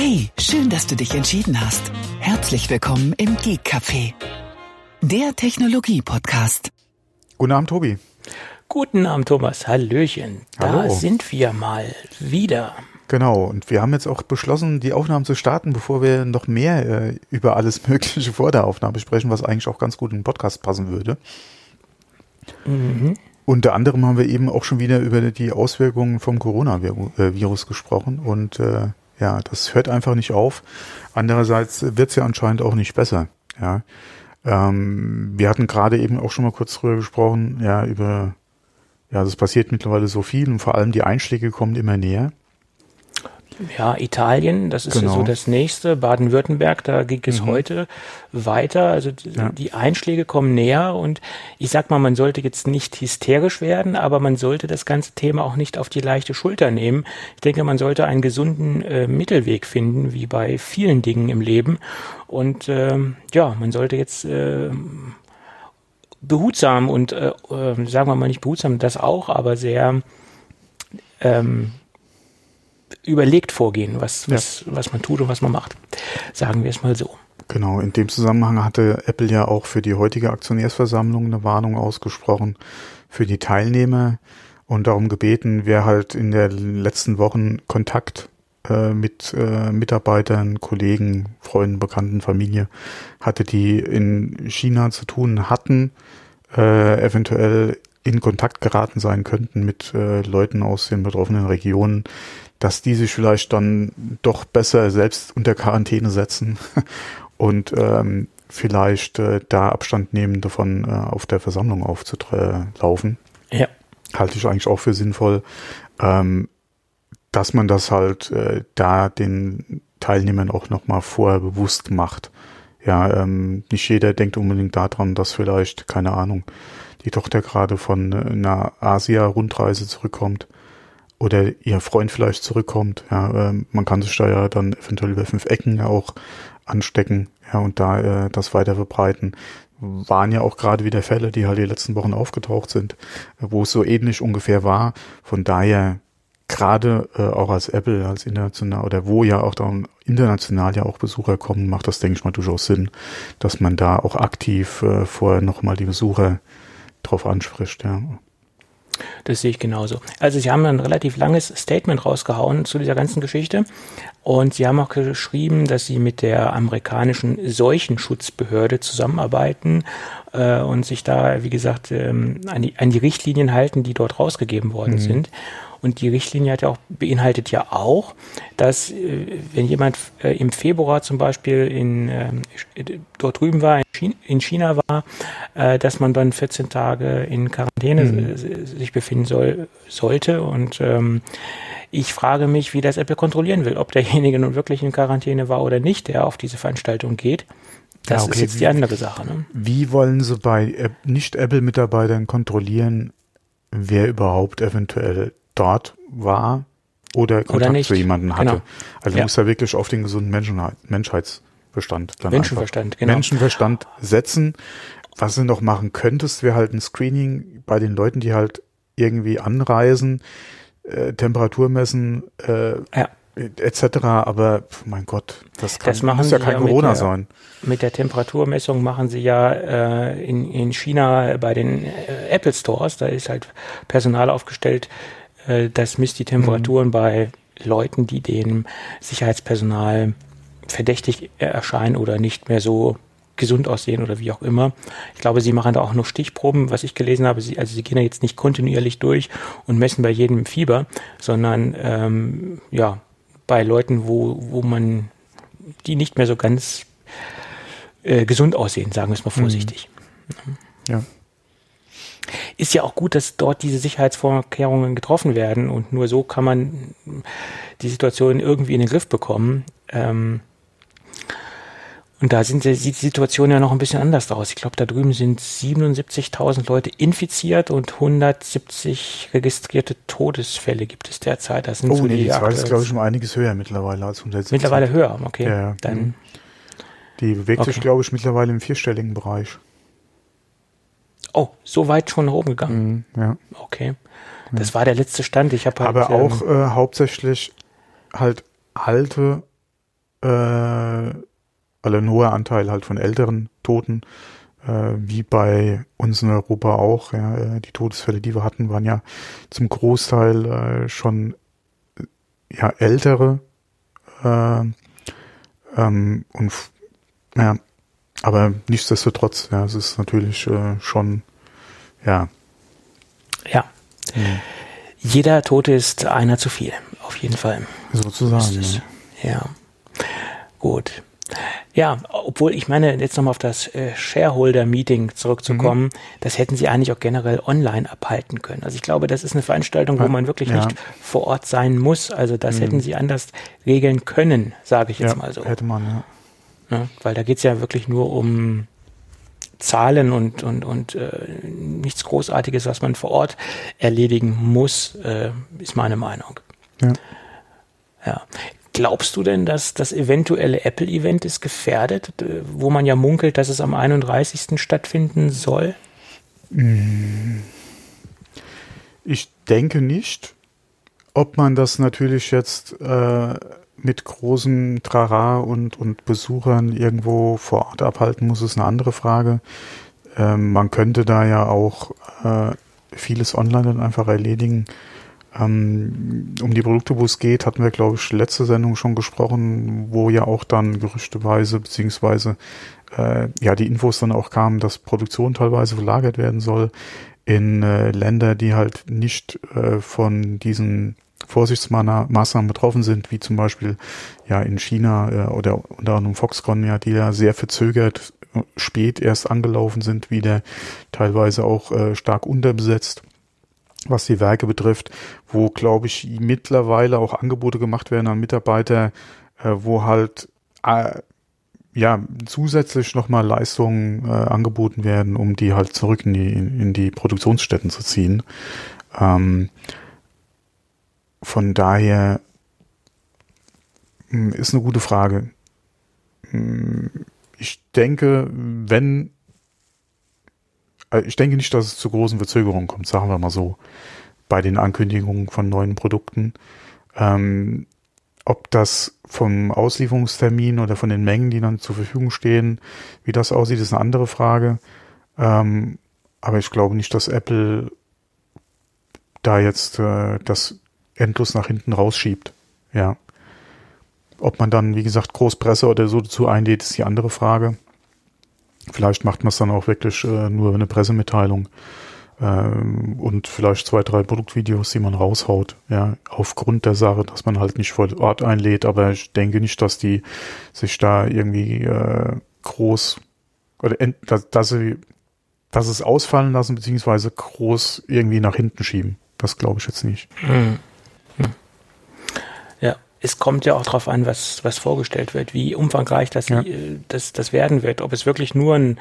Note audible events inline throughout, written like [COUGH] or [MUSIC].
Hey, schön, dass du dich entschieden hast. Herzlich willkommen im Geek Café, der Technologie-Podcast. Guten Abend, Tobi. Guten Abend, Thomas. Hallöchen. Da Hallo. sind wir mal wieder. Genau, und wir haben jetzt auch beschlossen, die Aufnahmen zu starten, bevor wir noch mehr äh, über alles [LAUGHS] Mögliche vor der Aufnahme sprechen, was eigentlich auch ganz gut in den Podcast passen würde. Unter anderem haben wir eben auch schon wieder über die Auswirkungen vom Coronavirus gesprochen und äh, ja, das hört einfach nicht auf. Andererseits wird es ja anscheinend auch nicht besser. Ja, ähm, wir hatten gerade eben auch schon mal kurz drüber gesprochen, ja, über ja, das passiert mittlerweile so viel und vor allem die Einschläge kommen immer näher. Ja, Italien, das ist Genau. so das nächste. Baden-Württemberg, da ging es heute weiter. Also d- Ja. die Einschläge kommen näher und ich sag mal, man sollte jetzt nicht hysterisch werden, aber man sollte das ganze Thema auch nicht auf die leichte Schulter nehmen. Ich denke, man sollte einen gesunden äh, Mittelweg finden, wie bei vielen Dingen im Leben. Und ähm, ja, man sollte jetzt ähm, behutsam und äh, äh, sagen wir mal nicht behutsam, das auch, aber sehr ähm, überlegt vorgehen, was, was, was man tut und was man macht. Sagen wir es mal so. Genau, in dem Zusammenhang hatte Apple ja auch für die heutige Aktionärsversammlung eine Warnung ausgesprochen für die Teilnehmer und darum gebeten, wer halt in den letzten Wochen Kontakt äh, mit äh, Mitarbeitern, Kollegen, Freunden, Bekannten, Familie hatte, die in China zu tun hatten, äh, eventuell in Kontakt geraten sein könnten mit äh, Leuten aus den betroffenen Regionen, dass die sich vielleicht dann doch besser selbst unter Quarantäne setzen [LAUGHS] und ähm, vielleicht äh, da Abstand nehmen davon, äh, auf der Versammlung aufzulaufen. Ja. Halte ich eigentlich auch für sinnvoll, ähm, dass man das halt äh, da den Teilnehmern auch nochmal vorher bewusst macht. Ja, ähm, nicht jeder denkt unbedingt daran, dass vielleicht, keine Ahnung, die Tochter gerade von äh, einer Asia-Rundreise zurückkommt oder ihr Freund vielleicht zurückkommt. Ja, ähm, man kann sich da ja dann eventuell über fünf Ecken ja auch anstecken, ja, und da äh, das weiter verbreiten. Waren ja auch gerade wieder Fälle, die halt die letzten Wochen aufgetaucht sind, wo es so ähnlich ungefähr war. Von daher gerade äh, auch als Apple, als international oder wo ja auch dann international ja auch Besucher kommen, macht das, denke ich mal, durchaus Sinn, dass man da auch aktiv äh, vorher nochmal die Besucher drauf anspricht, ja. Das sehe ich genauso. Also Sie haben ein relativ langes Statement rausgehauen zu dieser ganzen Geschichte und Sie haben auch geschrieben, dass Sie mit der amerikanischen Seuchenschutzbehörde zusammenarbeiten äh, und sich da, wie gesagt, ähm, an, die, an die Richtlinien halten, die dort rausgegeben worden sind. Und die Richtlinie hat ja auch, beinhaltet ja auch, dass äh, wenn jemand äh, im Februar zum Beispiel in, ähm, dort drüben war, in China, in China war, äh, dass man dann 14 Tage in Quarantäne äh, sich befinden soll, sollte. Und ähm, ich frage mich, wie das Apple kontrollieren will, ob derjenige nun wirklich in Quarantäne war oder nicht, der auf diese Veranstaltung geht. Das Ja, okay, ist jetzt die andere Sache. Ne? Wie wollen Sie bei App- Nicht-Apple-Mitarbeitern kontrollieren, wer überhaupt eventuell dort war oder Kontakt nicht. zu jemandem hatte? Genau. Also Ja. muss da wirklich auf den gesunden Menschenheit, Menschheitsbestand dann Menschenverstand, genau. Menschenverstand setzen. Was du noch machen könntest, wäre halt ein Screening bei den Leuten, die halt irgendwie anreisen, äh, Temperatur messen, äh, Ja. etc. Aber pf, mein Gott, das, kann, Das machen muss ja kein ja Corona der- sein. Mit der Temperaturmessung machen sie ja äh, in, in China bei den äh, Apple Stores, da ist halt Personal aufgestellt, äh, das misst die Temperaturen bei Leuten, die dem Sicherheitspersonal verdächtig erscheinen oder nicht mehr so gesund aussehen oder wie auch immer. Ich glaube, sie machen da auch noch Stichproben, was ich gelesen habe. Sie, also sie gehen da jetzt nicht kontinuierlich durch und messen bei jedem Fieber, sondern ähm, ja bei Leuten, wo, wo man die nicht mehr so ganz äh, gesund aussehen, sagen wir es mal vorsichtig. Ja. Ist ja auch gut, dass dort diese Sicherheitsvorkehrungen getroffen werden und nur so kann man die Situation irgendwie in den Griff bekommen. Ähm, und da sind, die- sieht die Situation ja noch ein bisschen anders aus. Ich glaube, da drüben sind 77.000 Leute infiziert und 170 registrierte Todesfälle gibt es derzeit. Das sind Oh so nee, die Zahl ist, glaube ich, um einiges höher mittlerweile als 170. mittlerweile höher. Okay, Ja, ja. dann. Die bewegt sich, Okay. glaube ich, mittlerweile im vierstelligen Bereich. Oh, so weit schon nach oben gegangen. Ja. Okay, das war der letzte Stand. Ich habe halt, Aber ähm, auch äh, hauptsächlich halt alte äh, also ein hoher Anteil halt von älteren Toten, äh, wie bei uns in Europa auch. Ja, äh, die Todesfälle, die wir hatten, waren ja zum Großteil äh, schon ja ältere äh, ähm, und ja, aber nichtsdestotrotz, ja, es ist natürlich äh, schon ja. Ja. Mhm. Jeder Tote ist einer zu viel, auf jeden Fall. Sozusagen. Ja. ja. Gut. Ja, obwohl ich meine, jetzt nochmal auf das äh, Shareholder-Meeting zurückzukommen, mhm. das hätten sie eigentlich auch generell online abhalten können. Also ich glaube, das ist eine Veranstaltung, wo man wirklich ja. nicht vor Ort sein muss. Also das mhm. hätten sie anders regeln können, sage ich jetzt ja, mal so. Hätte man, ja. Ne? weil da geht's ja wirklich nur um Zahlen und, und, und äh, nichts Großartiges, was man vor Ort erledigen muss, äh, ist meine Meinung. Ja. ja. Glaubst du denn, dass das eventuelle Apple-Event ist gefährdet, wo man ja munkelt, dass es am 31. stattfinden soll? Ich denke nicht. Ob man das natürlich jetzt äh, mit großem Trara und, und Besuchern irgendwo vor Ort abhalten muss, ist eine andere Frage. Ähm, man könnte da ja auch äh, vieles online dann einfach erledigen. Ähm, um die Produkte, wo es geht, hatten wir, glaube ich, letzte Sendung schon gesprochen, wo ja auch dann gerüchteweise, beziehungsweise äh, ja die Infos dann auch kamen, dass Produktion teilweise verlagert werden soll in äh, Länder, die halt nicht äh, von diesen Vorsichtsmaßnahmen betroffen sind, wie zum Beispiel ja in China äh, oder unter anderem Foxconn, ja, die ja sehr verzögert äh, spät erst angelaufen sind, wieder teilweise auch äh, stark unterbesetzt was die Werke betrifft, wo, glaube ich, mittlerweile auch Angebote gemacht werden an Mitarbeiter, äh, wo halt äh, ja zusätzlich nochmal Leistungen äh, angeboten werden, um die halt zurück in die, in, die Produktionsstätten zu ziehen. Ähm, von daher hm, ist eine gute Frage. Hm, ich denke, wenn äh, ich denke nicht, dass es zu großen Verzögerungen kommt, sagen wir mal so, bei den Ankündigungen von neuen Produkten. Ähm, ob das vom Auslieferungstermin oder von den Mengen, die dann zur Verfügung stehen, wie das aussieht, ist eine andere Frage. Ähm, aber ich glaube nicht, dass Apple da jetzt äh, das endlos nach hinten rausschiebt. Ja. Ob man dann, wie gesagt, Großpresse oder so dazu einlädt, ist die andere Frage. Vielleicht macht man es dann auch wirklich äh, nur eine Pressemitteilung ähm, und vielleicht zwei, drei Produktvideos, die man raushaut, ja, aufgrund der Sache, dass man halt nicht vor Ort einlädt, aber ich denke nicht, dass die sich da irgendwie äh, groß oder dass, dass sie dass es ausfallen lassen, beziehungsweise groß irgendwie nach hinten schieben. Das glaube ich jetzt nicht. Hm es kommt ja auch darauf an, was, was vorgestellt wird, wie umfangreich das, ja. das, das werden wird. Ob es wirklich nur ein,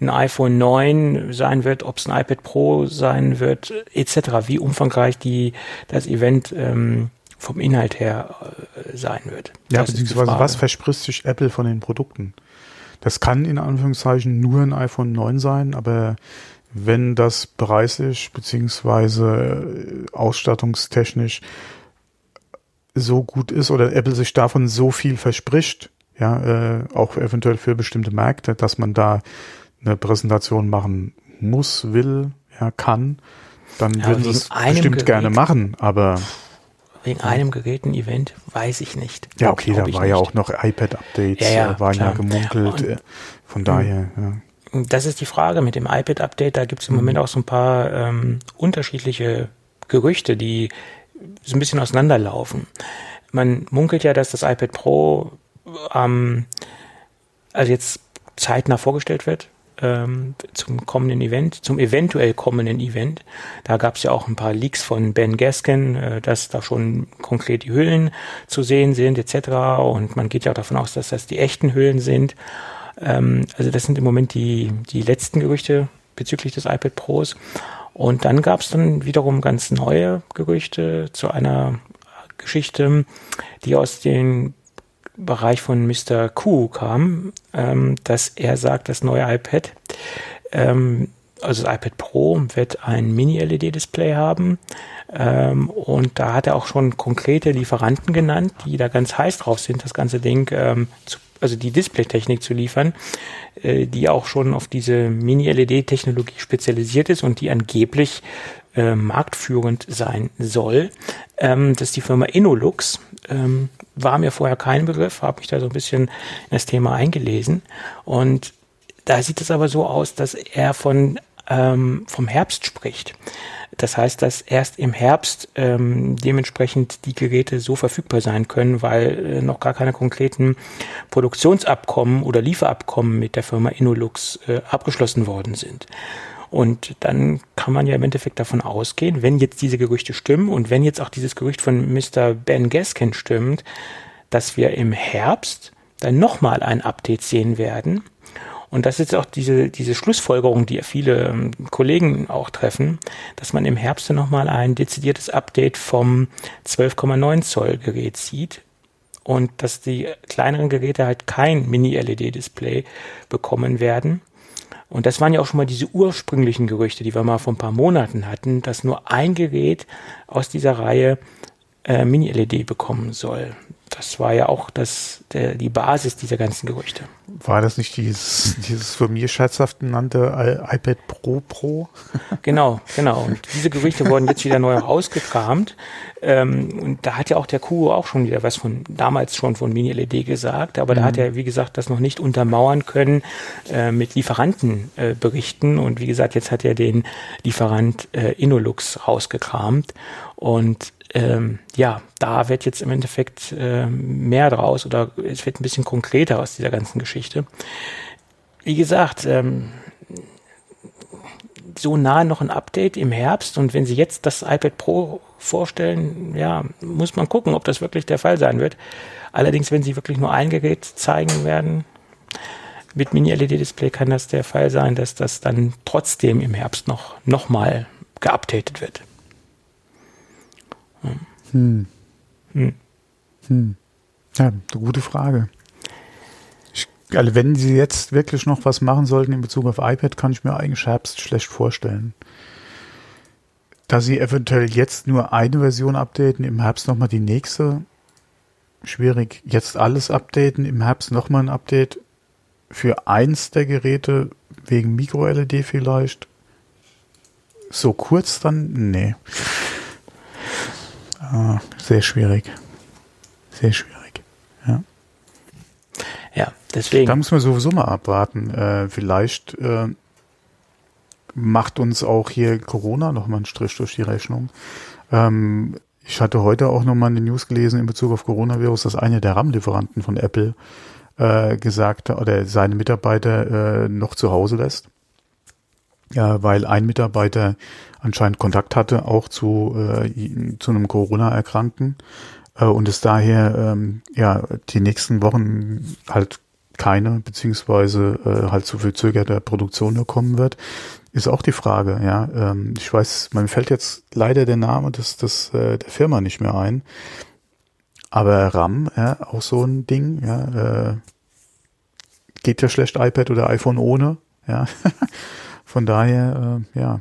ein iPhone 9 sein wird, ob es ein iPad Pro sein wird, etc., wie umfangreich die, das Event ähm, vom Inhalt her äh, sein wird. Ja, das beziehungsweise was verspricht sich Apple von den Produkten? Das kann in Anführungszeichen nur ein iPhone 9 sein, aber wenn das preislich beziehungsweise äh, ausstattungstechnisch so gut ist oder Apple sich davon so viel verspricht, ja, äh, auch eventuell für bestimmte Märkte, dass man da eine Präsentation machen muss, will, ja, kann, dann ja, würden sie es bestimmt Gerät, gerne machen, aber wegen einem geräten Event weiß ich nicht. Ja, okay, da war ja auch noch iPad-Updates, ja, ja, äh, waren klar. ja gemunkelt, Und, äh, von daher, ja. Das ist die Frage mit dem iPad-Update, da gibt es im mhm. Moment auch so ein paar ähm, unterschiedliche Gerüchte, die so ein bisschen auseinanderlaufen. Man munkelt ja, dass das iPad Pro ähm, also jetzt zeitnah vorgestellt wird ähm, zum kommenden Event, zum eventuell kommenden Event. Da gab es ja auch ein paar Leaks von Ben Gaskin, äh, dass da schon konkret die Hüllen zu sehen sind etc. Und man geht ja auch davon aus, dass das die echten Hüllen sind. Ähm, also das sind im Moment die, die letzten Gerüchte bezüglich des iPad Pros. Und dann gab es dann wiederum ganz neue Gerüchte zu einer Geschichte, die aus dem Bereich von Mr. Q kam, ähm, dass er sagt, das neue iPad ähm, also das iPad Pro wird ein Mini-LED-Display haben. Ähm, und da hat er auch schon konkrete Lieferanten genannt, die da ganz heiß drauf sind, das ganze Ding, ähm, zu, also die Displaytechnik zu liefern, äh, die auch schon auf diese Mini-LED-Technologie spezialisiert ist und die angeblich äh, marktführend sein soll. Ähm, das ist die Firma Inolux. Ähm, war mir vorher kein Begriff, habe mich da so ein bisschen in das Thema eingelesen. Und da sieht es aber so aus, dass er von ähm, vom Herbst spricht. Das heißt, dass erst im Herbst ähm, dementsprechend die Geräte so verfügbar sein können, weil äh, noch gar keine konkreten Produktionsabkommen oder Lieferabkommen mit der Firma Inolux äh, abgeschlossen worden sind. Und dann kann man ja im Endeffekt davon ausgehen, wenn jetzt diese Gerüchte stimmen und wenn jetzt auch dieses Gerücht von Mr. Ben Gaskin stimmt, dass wir im Herbst dann nochmal ein Update sehen werden, und das ist auch diese, diese Schlussfolgerung, die viele ähm, Kollegen auch treffen, dass man im Herbst nochmal ein dezidiertes Update vom 12,9 Zoll Gerät sieht und dass die kleineren Geräte halt kein Mini-LED-Display bekommen werden. Und das waren ja auch schon mal diese ursprünglichen Gerüchte, die wir mal vor ein paar Monaten hatten, dass nur ein Gerät aus dieser Reihe äh, Mini-LED bekommen soll. Das war ja auch das, der, die Basis dieser ganzen Gerüchte. War das nicht dieses, dieses von mir scherzhaft genannte iPad Pro Pro? [LAUGHS] genau, genau. Und diese Gerüchte wurden jetzt wieder neu rausgekramt. Ähm, und da hat ja auch der Kuo auch schon wieder was von damals schon von Mini-LED gesagt, aber mhm. da hat er, wie gesagt, das noch nicht untermauern können äh, mit Lieferantenberichten. Äh, und wie gesagt, jetzt hat er den Lieferant äh, Inolux rausgekramt. Und ähm, ja, da wird jetzt im Endeffekt äh, mehr draus oder es wird ein bisschen konkreter aus dieser ganzen Geschichte. Wie gesagt, ähm, so nah noch ein Update im Herbst und wenn Sie jetzt das iPad Pro vorstellen, ja, muss man gucken, ob das wirklich der Fall sein wird. Allerdings, wenn Sie wirklich nur ein Gerät zeigen werden, mit Mini-LED-Display kann das der Fall sein, dass das dann trotzdem im Herbst noch, noch mal geupdatet wird. Hm. Hm. Hm. Ja, eine gute Frage. Ich, also wenn sie jetzt wirklich noch was machen sollten in Bezug auf iPad, kann ich mir eigentlich Herbst schlecht vorstellen. Da sie eventuell jetzt nur eine Version updaten, im Herbst nochmal die nächste, schwierig. Jetzt alles updaten, im Herbst nochmal ein Update für eins der Geräte wegen Micro-LED vielleicht. So kurz dann? Nee. Ah, sehr schwierig. Sehr schwierig. Ja. Ja, deswegen. Da muss man sowieso mal abwarten. Äh, vielleicht äh, macht uns auch hier Corona nochmal einen Strich durch die Rechnung. Ähm, ich hatte heute auch nochmal eine News gelesen in Bezug auf Coronavirus, dass einer der RAM-Lieferanten von Apple äh, gesagt oder seine Mitarbeiter äh, noch zu Hause lässt. Ja, weil ein Mitarbeiter anscheinend Kontakt hatte, auch zu, äh, zu einem Corona-Erkrankten äh, und es daher ähm, ja die nächsten Wochen halt keine, beziehungsweise äh, halt zu verzögerter Produktion kommen wird, ist auch die Frage, ja. Ähm, ich weiß, man fällt jetzt leider der Name des, des, äh, der Firma nicht mehr ein. Aber RAM, ja, auch so ein Ding, ja, äh, geht ja schlecht iPad oder iPhone ohne, ja. [LAUGHS] Von daher, äh, ja,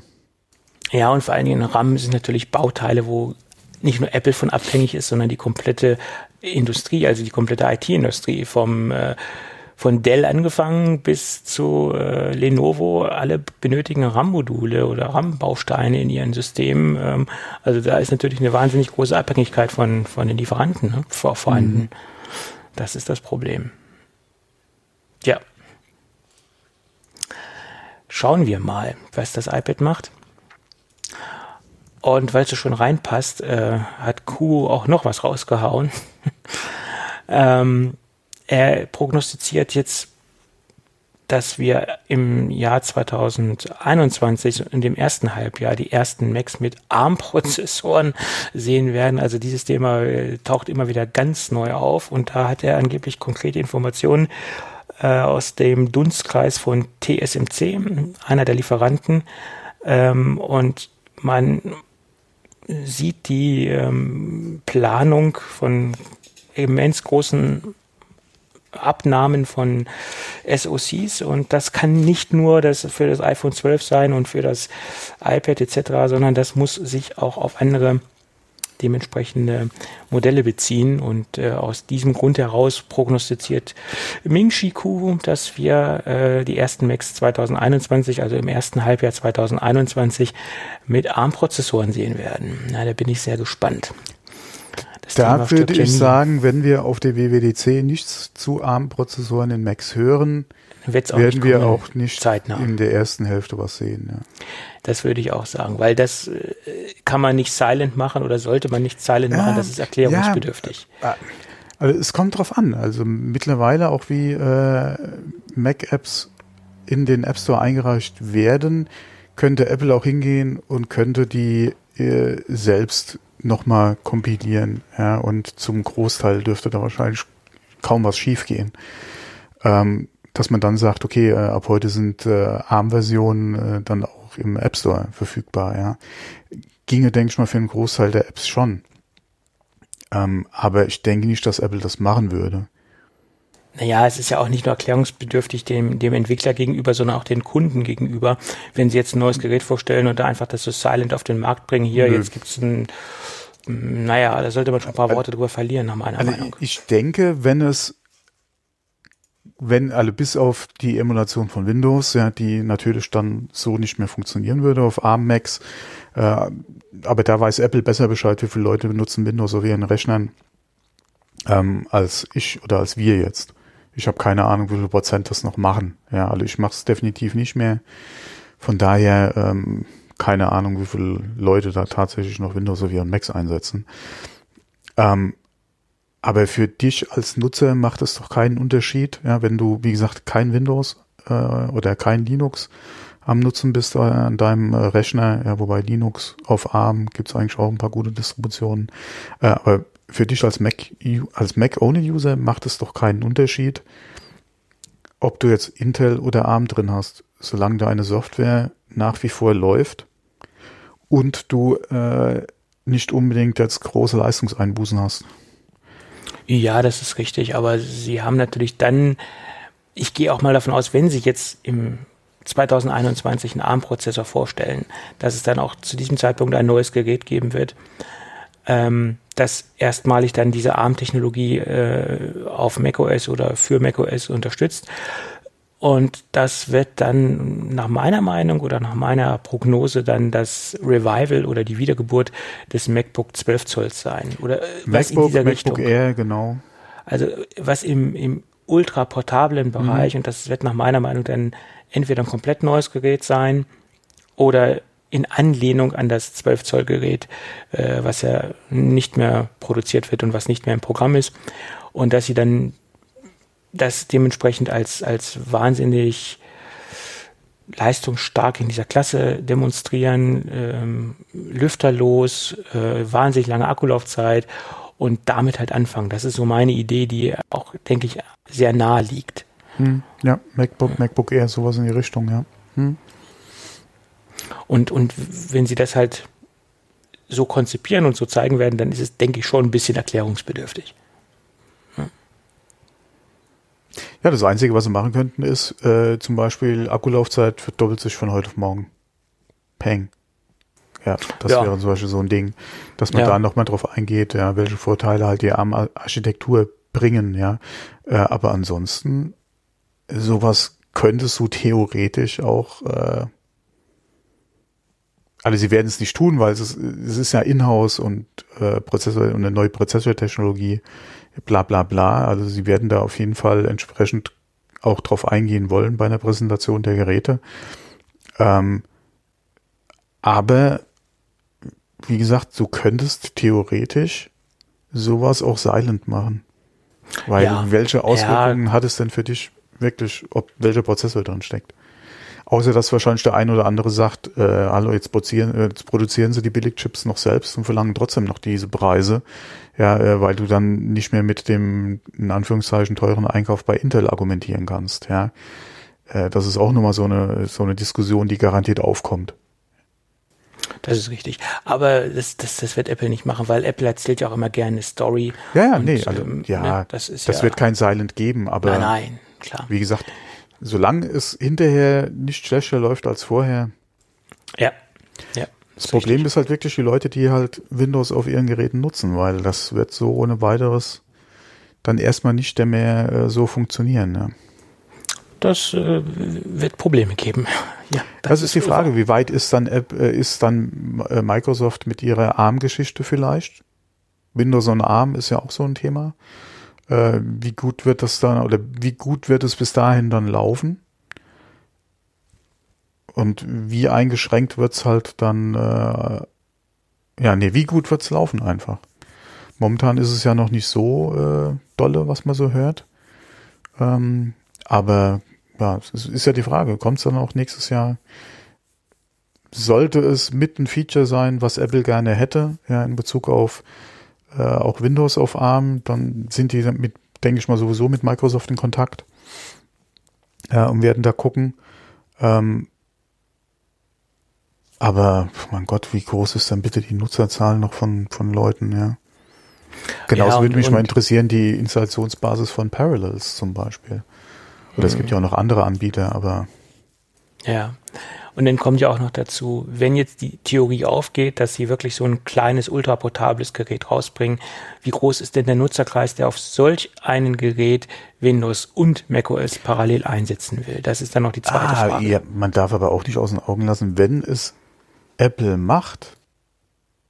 ja, und vor allen Dingen RAM sind natürlich Bauteile, wo nicht nur Apple von abhängig ist, sondern die komplette Industrie, also die komplette IT-Industrie vom äh, von Dell angefangen bis zu äh, Lenovo, alle benötigen RAM-Module oder RAM-Bausteine in ihren Systemen. Ähm, also da ist natürlich eine wahnsinnig große Abhängigkeit von, von den Lieferanten ne, vor, vorhanden. Mhm. Das ist das Problem. Ja. Schauen wir mal, was das iPad macht. Und weil es so schon reinpasst, äh, hat Q auch noch was rausgehauen. [LAUGHS] ähm, er prognostiziert jetzt, dass wir im Jahr 2021 in dem ersten Halbjahr die ersten Macs mit ARM-Prozessoren sehen werden. Also dieses Thema äh, taucht immer wieder ganz neu auf und da hat er angeblich konkrete Informationen äh, aus dem Dunstkreis von TSMC, einer der Lieferanten. Ähm, und man sieht die ähm, Planung von immens großen Abnahmen von SoCs und das kann nicht nur das für das iPhone 12 sein und für das iPad etc., sondern das muss sich auch auf andere dementsprechende Modelle beziehen und äh, aus diesem Grund heraus prognostiziert Ming Chi Ku, dass wir äh, die ersten Macs 2021, also im ersten Halbjahr 2021 mit ARM-Prozessoren sehen werden. Na, da bin ich sehr gespannt. Das da würde ich sagen, wenn wir auf der WWDC nichts zu ARM-Prozessoren in Macs hören, werden wir auch nicht zeitnah. in der ersten Hälfte was sehen. Ja. Das würde ich auch sagen, weil das äh, kann man nicht silent machen oder sollte man nicht silent machen, das ist erklärungsbedürftig. Ja, also es kommt drauf an. Also mittlerweile auch wie äh, Mac-Apps in den App Store eingereicht werden, könnte Apple auch hingehen und könnte die äh, selbst nochmal kompilieren. Ja, und zum Großteil dürfte da wahrscheinlich kaum was schiefgehen. Ähm, dass man dann sagt, okay, äh, ab heute sind äh, ARM-Versionen äh, dann auch im App Store verfügbar. Ja, ginge denke ich mal für einen Großteil der Apps schon. Ähm, aber ich denke nicht, dass Apple das machen würde. Naja, es ist ja auch nicht nur erklärungsbedürftig dem, dem Entwickler gegenüber, sondern auch den Kunden gegenüber. Wenn sie jetzt ein neues Gerät vorstellen und da einfach das so silent auf den Markt bringen, hier, Nö. jetzt gibt's ein, naja, da sollte man schon ein paar Worte drüber verlieren, nach meiner also Meinung. Ich denke, wenn es, wenn alle bis auf die Emulation von Windows, ja, die natürlich dann so nicht mehr funktionieren würde auf ARM Macs, äh, aber da weiß Apple besser Bescheid, wie viele Leute benutzen Windows auf ihren Rechnern ähm, als ich oder als wir jetzt. Ich habe keine Ahnung, wie viel Prozent das noch machen. Ja, also ich mache es definitiv nicht mehr. Von daher ähm, keine Ahnung, wie viele Leute da tatsächlich noch Windows auf ihren Macs einsetzen. Ähm, aber für dich als Nutzer macht es doch keinen Unterschied, ja, wenn du, wie gesagt, kein Windows äh, oder kein Linux am Nutzen bist äh, an deinem äh, Rechner, ja, wobei Linux auf ARM gibt es eigentlich auch ein paar gute Distributionen. Äh, aber für dich als Mac, als Mac-Only-User macht es doch keinen Unterschied, ob du jetzt Intel oder ARM drin hast, solange deine Software nach wie vor läuft und du äh, nicht unbedingt jetzt große Leistungseinbußen hast. Ja, das ist richtig, aber sie haben natürlich dann, ich gehe auch mal davon aus, wenn sie jetzt im 2021 einen ARM-Prozessor vorstellen, dass es dann auch zu diesem Zeitpunkt ein neues Gerät geben wird, ähm, das erstmalig dann diese ARM-Technologie äh, auf macOS oder für macOS unterstützt. Und das wird dann nach meiner Meinung oder nach meiner Prognose dann das Revival oder die Wiedergeburt des MacBook 12 Zoll sein. Oder äh, was MacBook, in dieser MacBook Richtung. Air, genau. Also was im, im ultra portablen Bereich, mhm. und das wird nach meiner Meinung dann entweder ein komplett neues Gerät sein oder in Anlehnung an das 12 Zoll Gerät, äh, was ja nicht mehr produziert wird und was nicht mehr im Programm ist. Und dass sie dann das dementsprechend als, als wahnsinnig leistungsstark in dieser Klasse demonstrieren, ähm, lüfterlos, äh, wahnsinnig lange Akkulaufzeit und damit halt anfangen. Das ist so meine Idee, die auch, denke ich, sehr nahe liegt. Hm, ja, MacBook, MacBook Air, sowas in die Richtung, ja. Hm. Und, und wenn sie das halt so konzipieren und so zeigen werden, dann ist es, denke ich, schon ein bisschen erklärungsbedürftig. Ja, das Einzige, was sie machen könnten, ist äh, zum Beispiel Akkulaufzeit verdoppelt sich von heute auf morgen. Peng. Ja, das ja. wäre zum Beispiel so ein Ding, dass man ja. da nochmal drauf eingeht, ja, welche Vorteile halt die ARM-Architektur bringen, ja. Äh, aber ansonsten, sowas könntest du theoretisch auch äh, also sie werden es nicht tun, weil es ist, es ist ja Inhouse und äh, Prozessor und eine neue Prozessortechnologie, bla bla bla. Also sie werden da auf jeden Fall entsprechend auch drauf eingehen wollen bei einer Präsentation der Geräte. Ähm, aber wie gesagt, du könntest theoretisch sowas auch silent machen. Weil ja, welche Auswirkungen ja. hat es denn für dich wirklich, ob welcher Prozessor drin steckt? Außer dass wahrscheinlich der ein oder andere sagt, äh, hallo, jetzt produzieren, äh, jetzt produzieren sie die Billigchips noch selbst und verlangen trotzdem noch diese Preise, ja, äh, weil du dann nicht mehr mit dem in Anführungszeichen teuren Einkauf bei Intel argumentieren kannst, ja. Äh, das ist auch nochmal so eine so eine Diskussion, die garantiert aufkommt. Das ist richtig. Aber das, das, das wird Apple nicht machen, weil Apple erzählt ja auch immer gerne eine Story. Ja, ja, Und, nee, also, ähm, ja, ne, das ist das ja, wird kein Silent geben, aber Nein, nein, klar. wie gesagt, solange es hinterher nicht schlechter läuft als vorher, Ja. Ja. Das Problem ist halt wirklich die Leute, die halt Windows auf ihren Geräten nutzen, weil das wird so ohne weiteres dann erstmal nicht mehr äh, so funktionieren. Ne? Das äh, wird Probleme geben. Ja, Das, ist die Frage, wie weit ist dann App, äh, ist dann äh, Microsoft mit ihrer ARM-Geschichte vielleicht? Windows on ARM ist ja auch so ein Thema. Äh, wie gut wird das dann oder wie gut wird es bis dahin dann laufen? Und wie eingeschränkt wird's halt dann, äh, ja, nee, wie gut wird's laufen einfach? Momentan ist es ja noch nicht so äh, dolle, was man so hört. Ähm, aber ja, es ist ja die Frage, kommt es dann auch nächstes Jahr? Sollte es mit ein Feature sein, was Apple gerne hätte, ja, in Bezug auf äh, auch Windows auf ARM, dann sind die mit, denke ich mal, sowieso mit Microsoft in Kontakt ja, und werden da gucken. Ähm, aber, mein Gott, wie groß ist dann bitte die Nutzerzahl noch von, von Leuten, ja? Genauso Ja, würde mich mal interessieren, die Installationsbasis von Parallels zum Beispiel. Oder es gibt ja auch noch andere Anbieter, aber Ja. Und dann kommt ja auch noch dazu, wenn jetzt die Theorie aufgeht, dass sie wirklich so ein kleines, ultraportables Gerät rausbringen, wie groß ist denn der Nutzerkreis, der auf solch einen Gerät Windows und macOS parallel einsetzen will? Das ist dann noch die zweite ah, Frage. ja, man darf aber auch nicht aus den Augen lassen, wenn es Apple macht,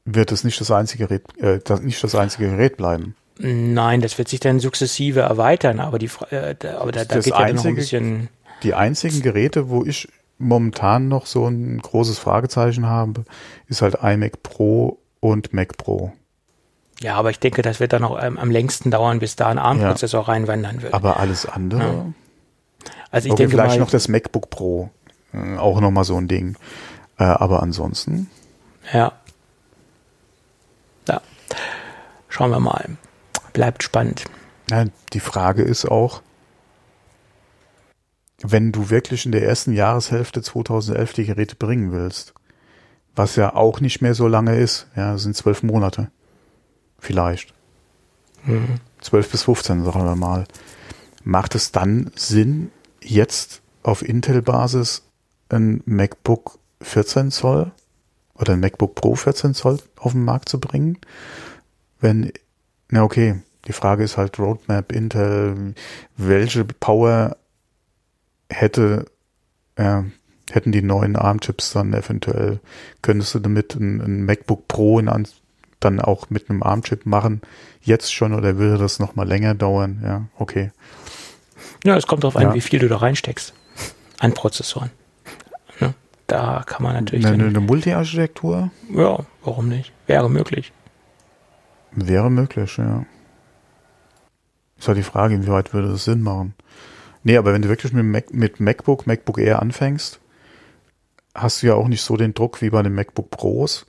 wird es nicht das einzige Gerät, äh, das, nicht das einzige Gerät bleiben. Nein, das wird sich dann sukzessive erweitern, aber die, äh, da, aber da, da geht ja noch ein bisschen, Die einzigen Geräte, wo ich momentan noch so ein großes Fragezeichen habe, ist halt iMac Pro und Mac Pro. ja, aber ich denke, das wird dann noch ähm, am längsten dauern, bis da ein ARM-Prozessor reinwandern wird. Aber alles andere, also ich okay, denke vielleicht mal, noch das MacBook Pro, äh, auch nochmal so ein Ding. Äh, aber ansonsten, Ja. Ja. Schauen wir mal. Bleibt spannend. ja, die Frage ist auch, wenn du wirklich in der ersten Jahreshälfte 2011 die Geräte bringen willst, was ja auch nicht mehr so lange ist, ja, sind zwölf Monate. Vielleicht. Zwölf bis 15, sagen wir mal. Macht es dann Sinn, jetzt auf Intel-Basis ein MacBook 14 Zoll oder ein MacBook Pro 14 Zoll auf den Markt zu bringen? Wenn, na okay, die Frage ist halt Roadmap, Intel, welche Power hätte, äh, hätten die neuen ARM-Chips dann eventuell, könntest du damit ein, ein MacBook Pro in an, dann auch mit einem ARM-Chip machen, jetzt schon oder würde das noch mal länger dauern? Ja, okay. Ja, es kommt darauf an, Ja. wie viel du da reinsteckst an Prozessoren. Ne? Da kann man natürlich. Eine, eine Multi-Architektur ja, warum nicht? Wäre möglich. wäre möglich, ja. Ist halt die Frage, inwieweit würde das Sinn machen. Nee, aber wenn du wirklich mit, Mac, mit MacBook, MacBook Air anfängst, hast du ja auch nicht so den Druck wie bei den MacBook Pros.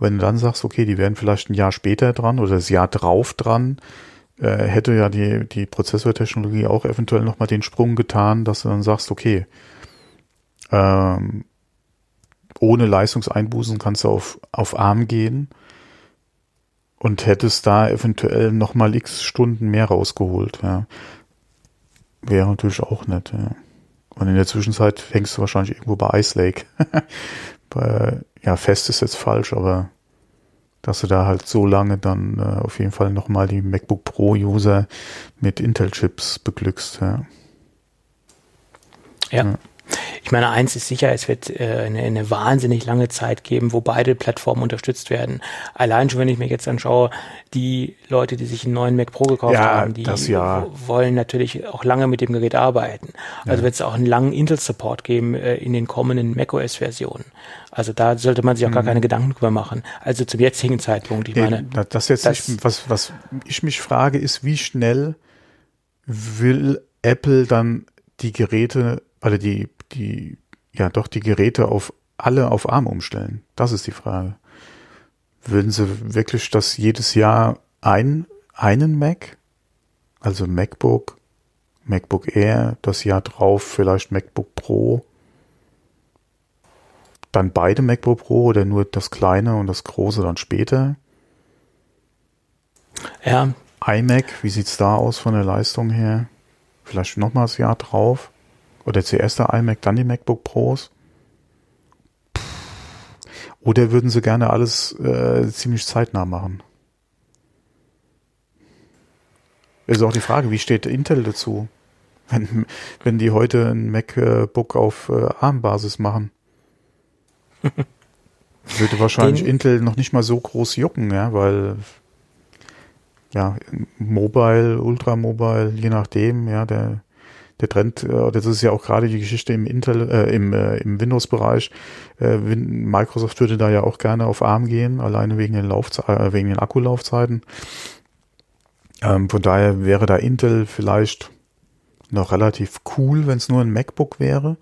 Wenn du dann sagst, okay, die wären vielleicht ein Jahr später dran oder das Jahr drauf dran, äh, hätte ja die, die Prozessortechnologie auch eventuell nochmal den Sprung getan, dass du dann sagst, okay, ähm, ohne Leistungseinbußen kannst du auf, auf ARM gehen und hättest da eventuell nochmal x Stunden mehr rausgeholt. Ja. Wäre natürlich auch nett. Ja. Und in der Zwischenzeit hängst du wahrscheinlich irgendwo bei Ice Lake. [LAUGHS] bei, ja, fest ist jetzt falsch, aber dass du da halt so lange dann äh, auf jeden Fall nochmal die MacBook Pro User mit Intel-Chips beglückst. Ja. Ja. Ja. Ich meine, eins ist sicher, es wird äh, eine, eine wahnsinnig lange Zeit geben, wo beide Plattformen unterstützt werden. Allein schon, wenn ich mir jetzt anschaue, die Leute, die sich einen neuen Mac Pro gekauft Ja, haben, die das ja. wollen natürlich auch lange mit dem Gerät arbeiten. Also wird es auch einen langen Intel-Support geben äh, in den kommenden macOS-Versionen. Also da sollte man sich auch gar keine Gedanken drüber machen. Also zum jetzigen Zeitpunkt, ich meine, das jetzt das- nicht, was, was ich mich frage, ist, wie schnell will Apple dann die Geräte, also die, die, ja doch die Geräte auf alle auf ARM umstellen? Das ist die Frage. Würden sie wirklich das jedes Jahr ein, einen Mac, also MacBook, MacBook Air, das Jahr drauf vielleicht MacBook Pro, dann beide MacBook Pro oder nur das kleine und das große dann später? Ja. iMac, wie sieht's da aus von der Leistung her? Vielleicht nochmals Jahr drauf? Oder zuerst der iMac, dann die MacBook Pros? Oder würden sie gerne alles äh, ziemlich zeitnah machen? Ist auch die Frage, wie steht Intel dazu? Wenn, wenn die heute ein MacBook auf äh, ARM-Basis machen. [LAUGHS] Würde wahrscheinlich Den, Intel noch nicht mal so groß jucken, ja, weil ja, Mobile, Ultramobile, je nachdem, ja, der, der Trend, äh, das ist ja auch gerade die Geschichte im Intel, äh, im, äh, im Windows-Bereich. Äh, Microsoft würde da ja auch gerne auf ARM gehen, alleine wegen den Laufze äh, wegen den Akkulaufzeiten. Ähm, von daher wäre da Intel vielleicht noch relativ cool, wenn es nur ein MacBook wäre.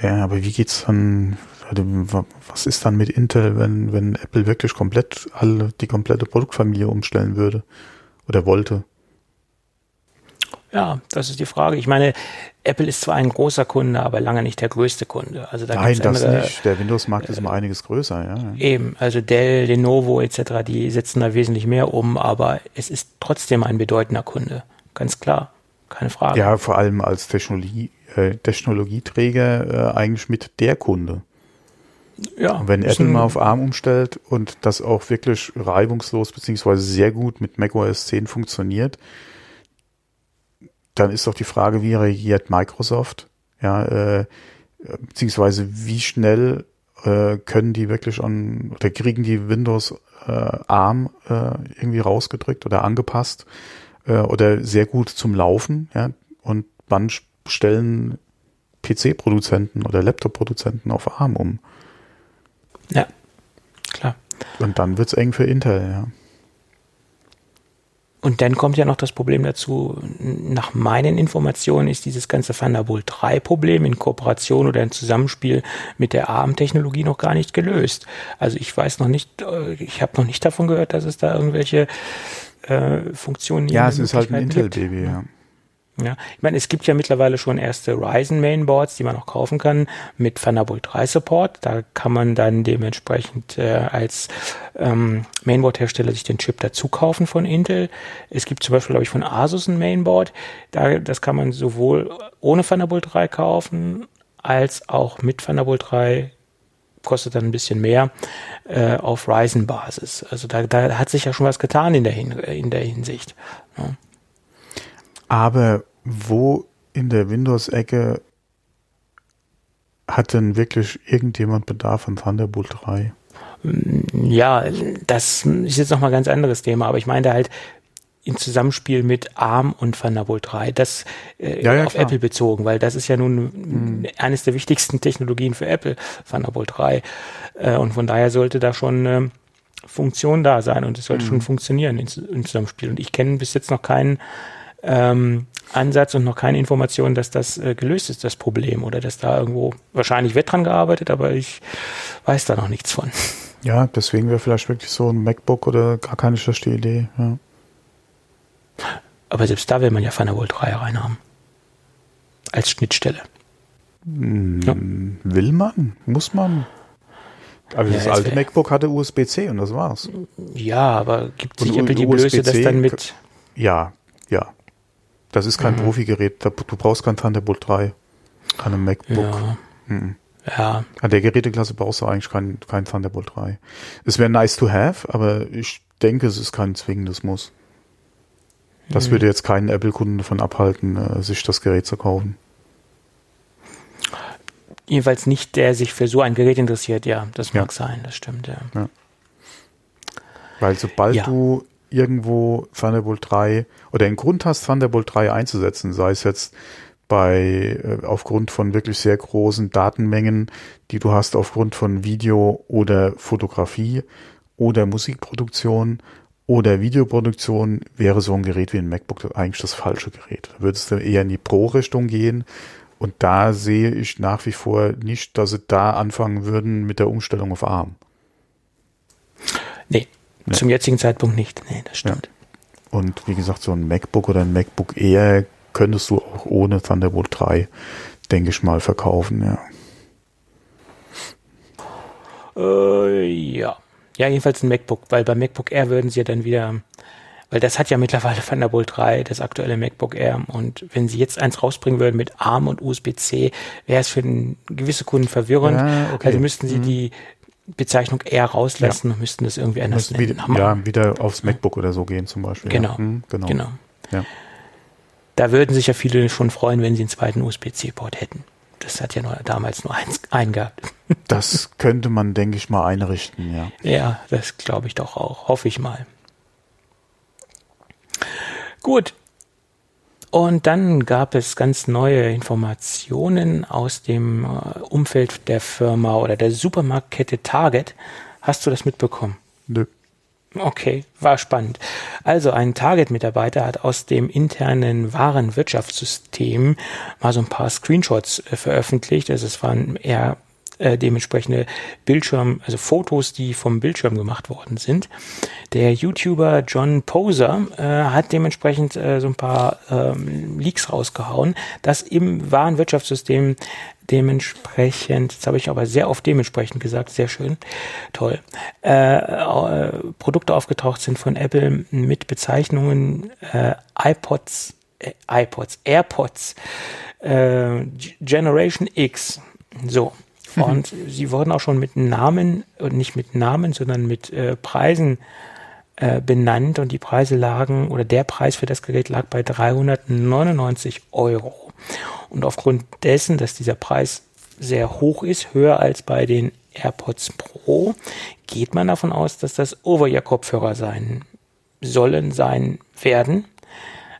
Ja, aber wie geht's dann, also, was ist dann mit Intel, wenn, wenn Apple wirklich komplett alle, die komplette Produktfamilie umstellen würde oder wollte? Ja, das ist die Frage. Ich meine, Apple ist zwar ein großer Kunde, aber lange nicht der größte Kunde. Also da Nein, das andere, nicht. Der Windows-Markt äh, ist immer einiges größer. Ja. Eben, also Dell, Lenovo etc., die setzen da wesentlich mehr um, aber es ist trotzdem ein bedeutender Kunde. Ganz klar, keine Frage. Ja, vor allem als Technologie, äh, Technologieträger äh, eigentlich mit der Kunde. Ja, und wenn Apple mal auf ARM umstellt und das auch wirklich reibungslos beziehungsweise sehr gut mit macOS 10 funktioniert, dann ist doch die Frage, wie reagiert Microsoft? Ja, äh, beziehungsweise wie schnell äh, können die wirklich an oder kriegen die Windows äh, ARM äh, irgendwie rausgedrückt oder angepasst äh, oder sehr gut zum Laufen, ja, und wann stellen PC-Produzenten oder Laptop-Produzenten auf ARM um? Ja, klar. Und dann wird's eng für Intel, ja. Und dann kommt ja noch das Problem dazu, nach meinen Informationen ist dieses ganze Thunderbolt 3 Problem in Kooperation oder in Zusammenspiel mit der ARM-Technologie noch gar nicht gelöst. Also ich weiß noch nicht, äh, ich habe noch nicht davon gehört, dass es da irgendwelche äh, Funktionen gibt. Ja, es ist halt ein Intel-Baby, ja. Ja, ich meine, es gibt ja mittlerweile schon erste Ryzen Mainboards, die man auch kaufen kann mit Thunderbolt 3 Support. Da kann man dann dementsprechend äh, als ähm, Mainboard-Hersteller sich den Chip dazu kaufen von Intel. Es gibt zum Beispiel, glaube ich, von Asus ein Mainboard. Da, das kann man sowohl ohne Thunderbolt 3 kaufen als auch mit Thunderbolt 3 kostet dann ein bisschen mehr äh, auf Ryzen-Basis. Also da, da hat sich ja schon was getan in der, Hin in der Hinsicht. Ja. Aber wo in der Windows-Ecke hat denn wirklich irgendjemand Bedarf an Thunderbolt 3? Ja, das ist jetzt nochmal ein ganz anderes Thema, aber ich meine halt im Zusammenspiel mit ARM und Thunderbolt 3, das äh, ja, ja, auf klar. Apple bezogen, weil das ist ja nun mhm. eines der wichtigsten Technologien für Apple, Thunderbolt 3. Äh, und von daher sollte da schon äh, Funktion da sein und es sollte mhm. schon funktionieren im Zusammenspiel. Und ich kenne bis jetzt noch keinen ähm, Ansatz und noch keine Information, dass das äh, gelöst ist, das Problem, oder dass da irgendwo, wahrscheinlich wird dran gearbeitet, aber ich weiß da noch nichts von. Ja, deswegen wäre vielleicht wirklich so ein MacBook oder gar keine schlechte Idee, ja. Aber selbst da will man ja Firewall 3 reinhaben. Als Schnittstelle. Hm, ja. Will man? Muss man? Aber ja, das alte MacBook hatte USB-C und das war's. Ja, aber gibt sich Apple die Blöße, das dann mit. Ja, ja. Das ist kein mhm. Profi-Gerät. Du brauchst kein Thunderbolt 3 an einem MacBook. Ja. Mhm. ja. An der Geräteklasse brauchst du eigentlich kein, kein Thunderbolt 3. Es wäre nice to have, aber ich denke, es ist kein zwingendes Muss. Das mhm. würde jetzt keinen Apple-Kunden davon abhalten, äh, sich das Gerät zu kaufen. Jedenfalls nicht, der sich für so ein Gerät interessiert, ja, das mag ja. sein, das stimmt, ja. ja. Weil sobald ja. du irgendwo Thunderbolt 3 oder einen Grund hast, Thunderbolt 3 einzusetzen, sei es jetzt bei äh, aufgrund von wirklich sehr großen Datenmengen, die du hast aufgrund von Video oder Fotografie oder Musikproduktion oder Videoproduktion, wäre so ein Gerät wie ein MacBook eigentlich das falsche Gerät. Da würdest du eher in die Pro-Richtung gehen. Und da sehe ich nach wie vor nicht, dass sie da anfangen würden mit der Umstellung auf ARM. Nee, Nee. Zum jetzigen Zeitpunkt nicht. Nee, das stimmt. Ja. Und wie gesagt, so ein MacBook oder ein MacBook Air könntest du auch ohne Thunderbolt 3 denke ich mal, verkaufen, ja. Äh, ja. Ja, jedenfalls ein MacBook, weil beim MacBook Air würden sie ja dann wieder, weil das hat ja mittlerweile [LAUGHS] Thunderbolt 3, das aktuelle MacBook Air. Und wenn sie jetzt eins rausbringen würden mit ARM und USB-C, wäre es für einen gewisse Kunden verwirrend. Ja, okay. Also müssten sie mhm. die Bezeichnung Air rauslassen ja. und müssten das irgendwie anders nennen. Wieder, ja, wieder aufs MacBook oder so gehen zum Beispiel. Genau, ja. hm, genau. genau. Ja. Da würden sich ja viele schon freuen, wenn sie einen zweiten USB-C-Port hätten. Das hat ja nur, damals nur eins, einen gehabt. [LAUGHS] Das könnte man, denke ich mal, einrichten, ja. Ja, das glaube ich doch auch. Hoffe ich mal. Gut. Und dann gab es ganz neue Informationen aus dem äh, Umfeld der Firma oder der Supermarktkette Target. Hast du das mitbekommen? Nö. Okay, war spannend. Also ein Target-Mitarbeiter hat aus dem internen Warenwirtschaftssystem mal so ein paar Screenshots äh, veröffentlicht. Also es waren eher äh, dementsprechende Bildschirm, also Fotos, die vom Bildschirm gemacht worden sind. Der YouTuber John Poser äh, hat dementsprechend äh, so ein paar ähm, Leaks rausgehauen, dass im Warenwirtschaftssystem dementsprechend, jetzt habe ich aber sehr oft dementsprechend gesagt, sehr schön, toll, äh, äh, Produkte aufgetaucht sind von Apple mit Bezeichnungen äh, iPods, äh, iPods, AirPods, äh, Generation X, so. Und [LAUGHS] sie wurden auch schon mit Namen, und nicht mit Namen, sondern mit äh, Preisen äh, benannt und die Preise lagen, oder der Preis für das Gerät lag bei 399 Euro. Und aufgrund dessen, dass dieser Preis sehr hoch ist, höher als bei den AirPods Pro, geht man davon aus, dass das Over-Ear-Kopfhörer sein sollen, sein werden.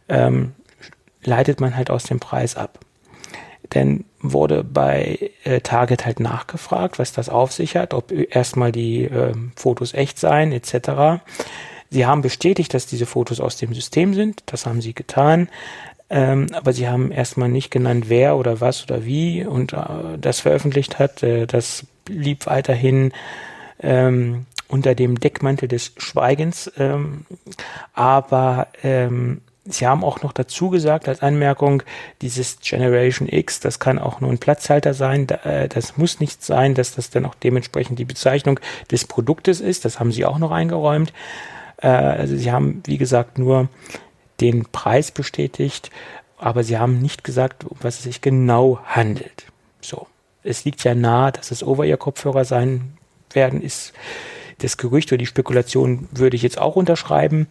Ähm, leitet man halt aus dem Preis ab. Denn wurde bei äh, Target halt nachgefragt, was das auf sich hat, ob erstmal die äh, Fotos echt seien, etc. Sie haben bestätigt, dass diese Fotos aus dem System sind. Das haben sie getan. Ähm, aber sie haben erstmal nicht genannt, wer oder was oder wie und äh, das veröffentlicht hat. Äh, das blieb weiterhin ähm, unter dem Deckmantel des Schweigens. Ähm, aber ähm, Sie haben auch noch dazu gesagt als Anmerkung, dieses Generation X, das kann auch nur ein Platzhalter sein. Äh, das muss nicht sein, dass das dann auch dementsprechend die Bezeichnung des Produktes ist. Das haben Sie auch noch eingeräumt. Äh, also Sie haben, wie gesagt, nur den Preis bestätigt, aber sie haben nicht gesagt, um was es sich genau handelt. So. Es liegt ja nahe, dass es Over-Ear-Kopfhörer sein werden, ist das Gerücht oder die Spekulation würde ich jetzt auch unterschreiben.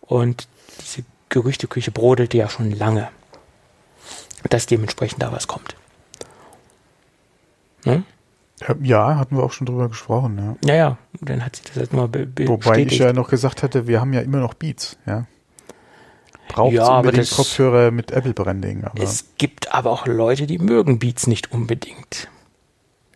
Und diese Gerüchteküche brodelte ja schon lange, dass dementsprechend da was kommt. Ne? Ja, hatten wir auch schon drüber gesprochen. Ja, ja, ja dann hat sich das jetzt mal be Wobei ich ja noch gesagt hatte, wir haben ja immer noch Beats, ja braucht ja, unbedingt Kopfhörer mit Apple Branding. Aber es gibt aber auch Leute, die mögen Beats nicht unbedingt.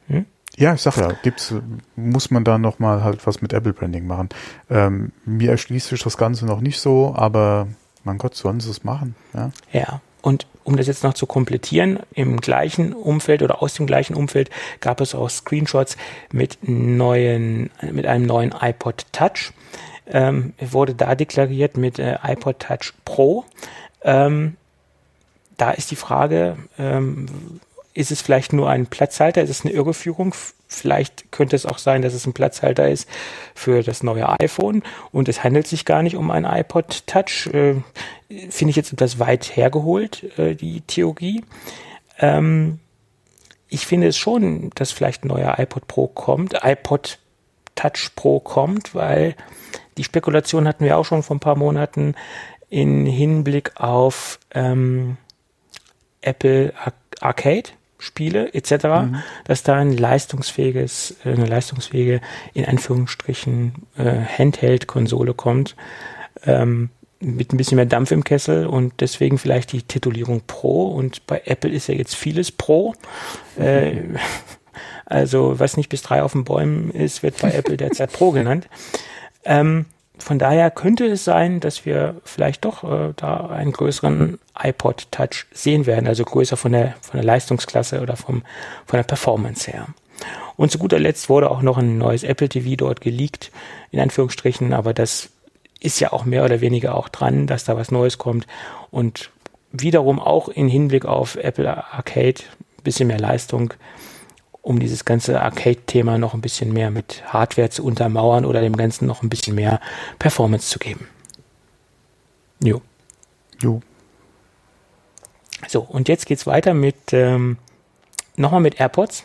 Hm? Ja, ich sag ja, gibt's, muss man da nochmal halt was mit Apple Branding machen. Ähm, mir erschließt sich das Ganze noch nicht so, aber mein Gott, sollen sie es machen. Ja. ja. Und um das jetzt noch zu komplettieren, im gleichen Umfeld oder aus dem gleichen Umfeld gab es auch Screenshots mit neuen, mit einem neuen iPod Touch ähm, wurde da deklariert mit äh, iPod Touch Pro. Ähm, da ist die Frage, ähm, ist es vielleicht nur ein Platzhalter? Ist es eine Irreführung? Vielleicht könnte es auch sein, dass es ein Platzhalter ist für das neue iPhone und es handelt sich gar nicht um ein iPod Touch. Äh, Finde ich jetzt etwas weit hergeholt, äh, die Theorie. Ähm, ich finde es schon, dass vielleicht ein neuer iPod Pro kommt, iPod Touch Pro kommt, weil die Spekulation hatten wir auch schon vor ein paar Monaten in Hinblick auf ähm, Apple Arcade. Spiele etc., mhm. dass da ein leistungsfähiges, eine leistungsfähige, in Anführungsstrichen, äh, Handheld-Konsole kommt, ähm, mit ein bisschen mehr Dampf im Kessel und deswegen vielleicht die Titulierung Pro und bei Apple ist ja jetzt vieles Pro. Mhm. Äh, also was nicht bis drei auf den Bäumen ist, wird bei Apple derzeit Pro genannt. [LAUGHS] Ähm, von daher könnte es sein, dass wir vielleicht doch äh, da einen größeren iPod Touch sehen werden, also größer von der, von der Leistungsklasse oder vom, von der Performance her. Und zu guter Letzt wurde auch noch ein neues Apple TV dort geleakt, in Anführungsstrichen, aber das ist ja auch mehr oder weniger auch dran, dass da was Neues kommt und wiederum auch in Hinblick auf Apple Arcade ein bisschen mehr Leistung, um dieses ganze Arcade-Thema noch ein bisschen mehr mit Hardware zu untermauern oder dem Ganzen noch ein bisschen mehr Performance zu geben. Jo. Jo. So, und jetzt geht's weiter mit ähm, nochmal mit AirPods,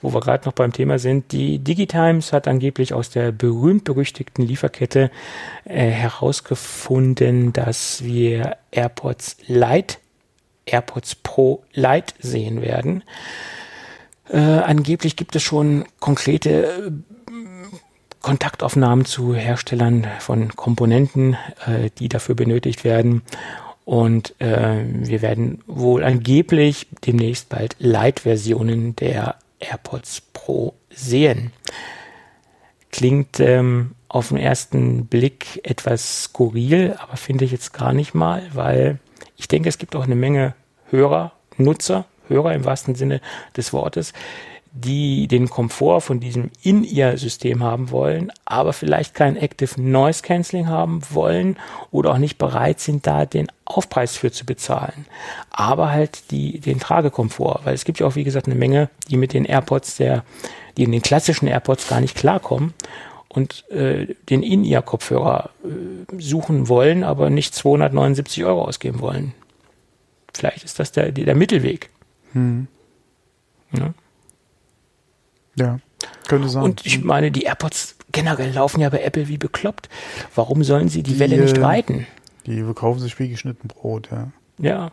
wo wir gerade noch beim Thema sind. Die Digitimes hat angeblich aus der berühmt-berüchtigten Lieferkette äh, herausgefunden, dass wir AirPods Lite, AirPods Pro Lite sehen werden. Äh, angeblich gibt es schon konkrete äh, Kontaktaufnahmen zu Herstellern von Komponenten, äh, die dafür benötigt werden. Und äh, wir werden wohl angeblich demnächst bald Light-Versionen der AirPods Pro sehen. Klingt ähm, auf den ersten Blick etwas skurril, aber finde ich jetzt gar nicht mal, weil ich denke, es gibt auch eine Menge Hörer, Nutzer, Hörer im wahrsten Sinne des Wortes, die den Komfort von diesem In-Ear-System haben wollen, aber vielleicht kein Active Noise Cancelling haben wollen oder auch nicht bereit sind, da den Aufpreis für zu bezahlen. Aber halt die, den Tragekomfort, weil es gibt ja auch, wie gesagt, eine Menge, die mit den AirPods der, die in den klassischen AirPods gar nicht klarkommen und äh, den In-Ear-Kopfhörer äh, suchen wollen, aber nicht 279 Euro ausgeben wollen. Vielleicht ist das der, der Mittelweg. Hm. Ja. Ja, könnte sein. Und ich meine, die AirPods generell laufen ja bei Apple wie bekloppt. Warum sollen sie die, die Welle nicht äh, reiten? Die verkaufen sich wie geschnitten Brot, ja. Ja.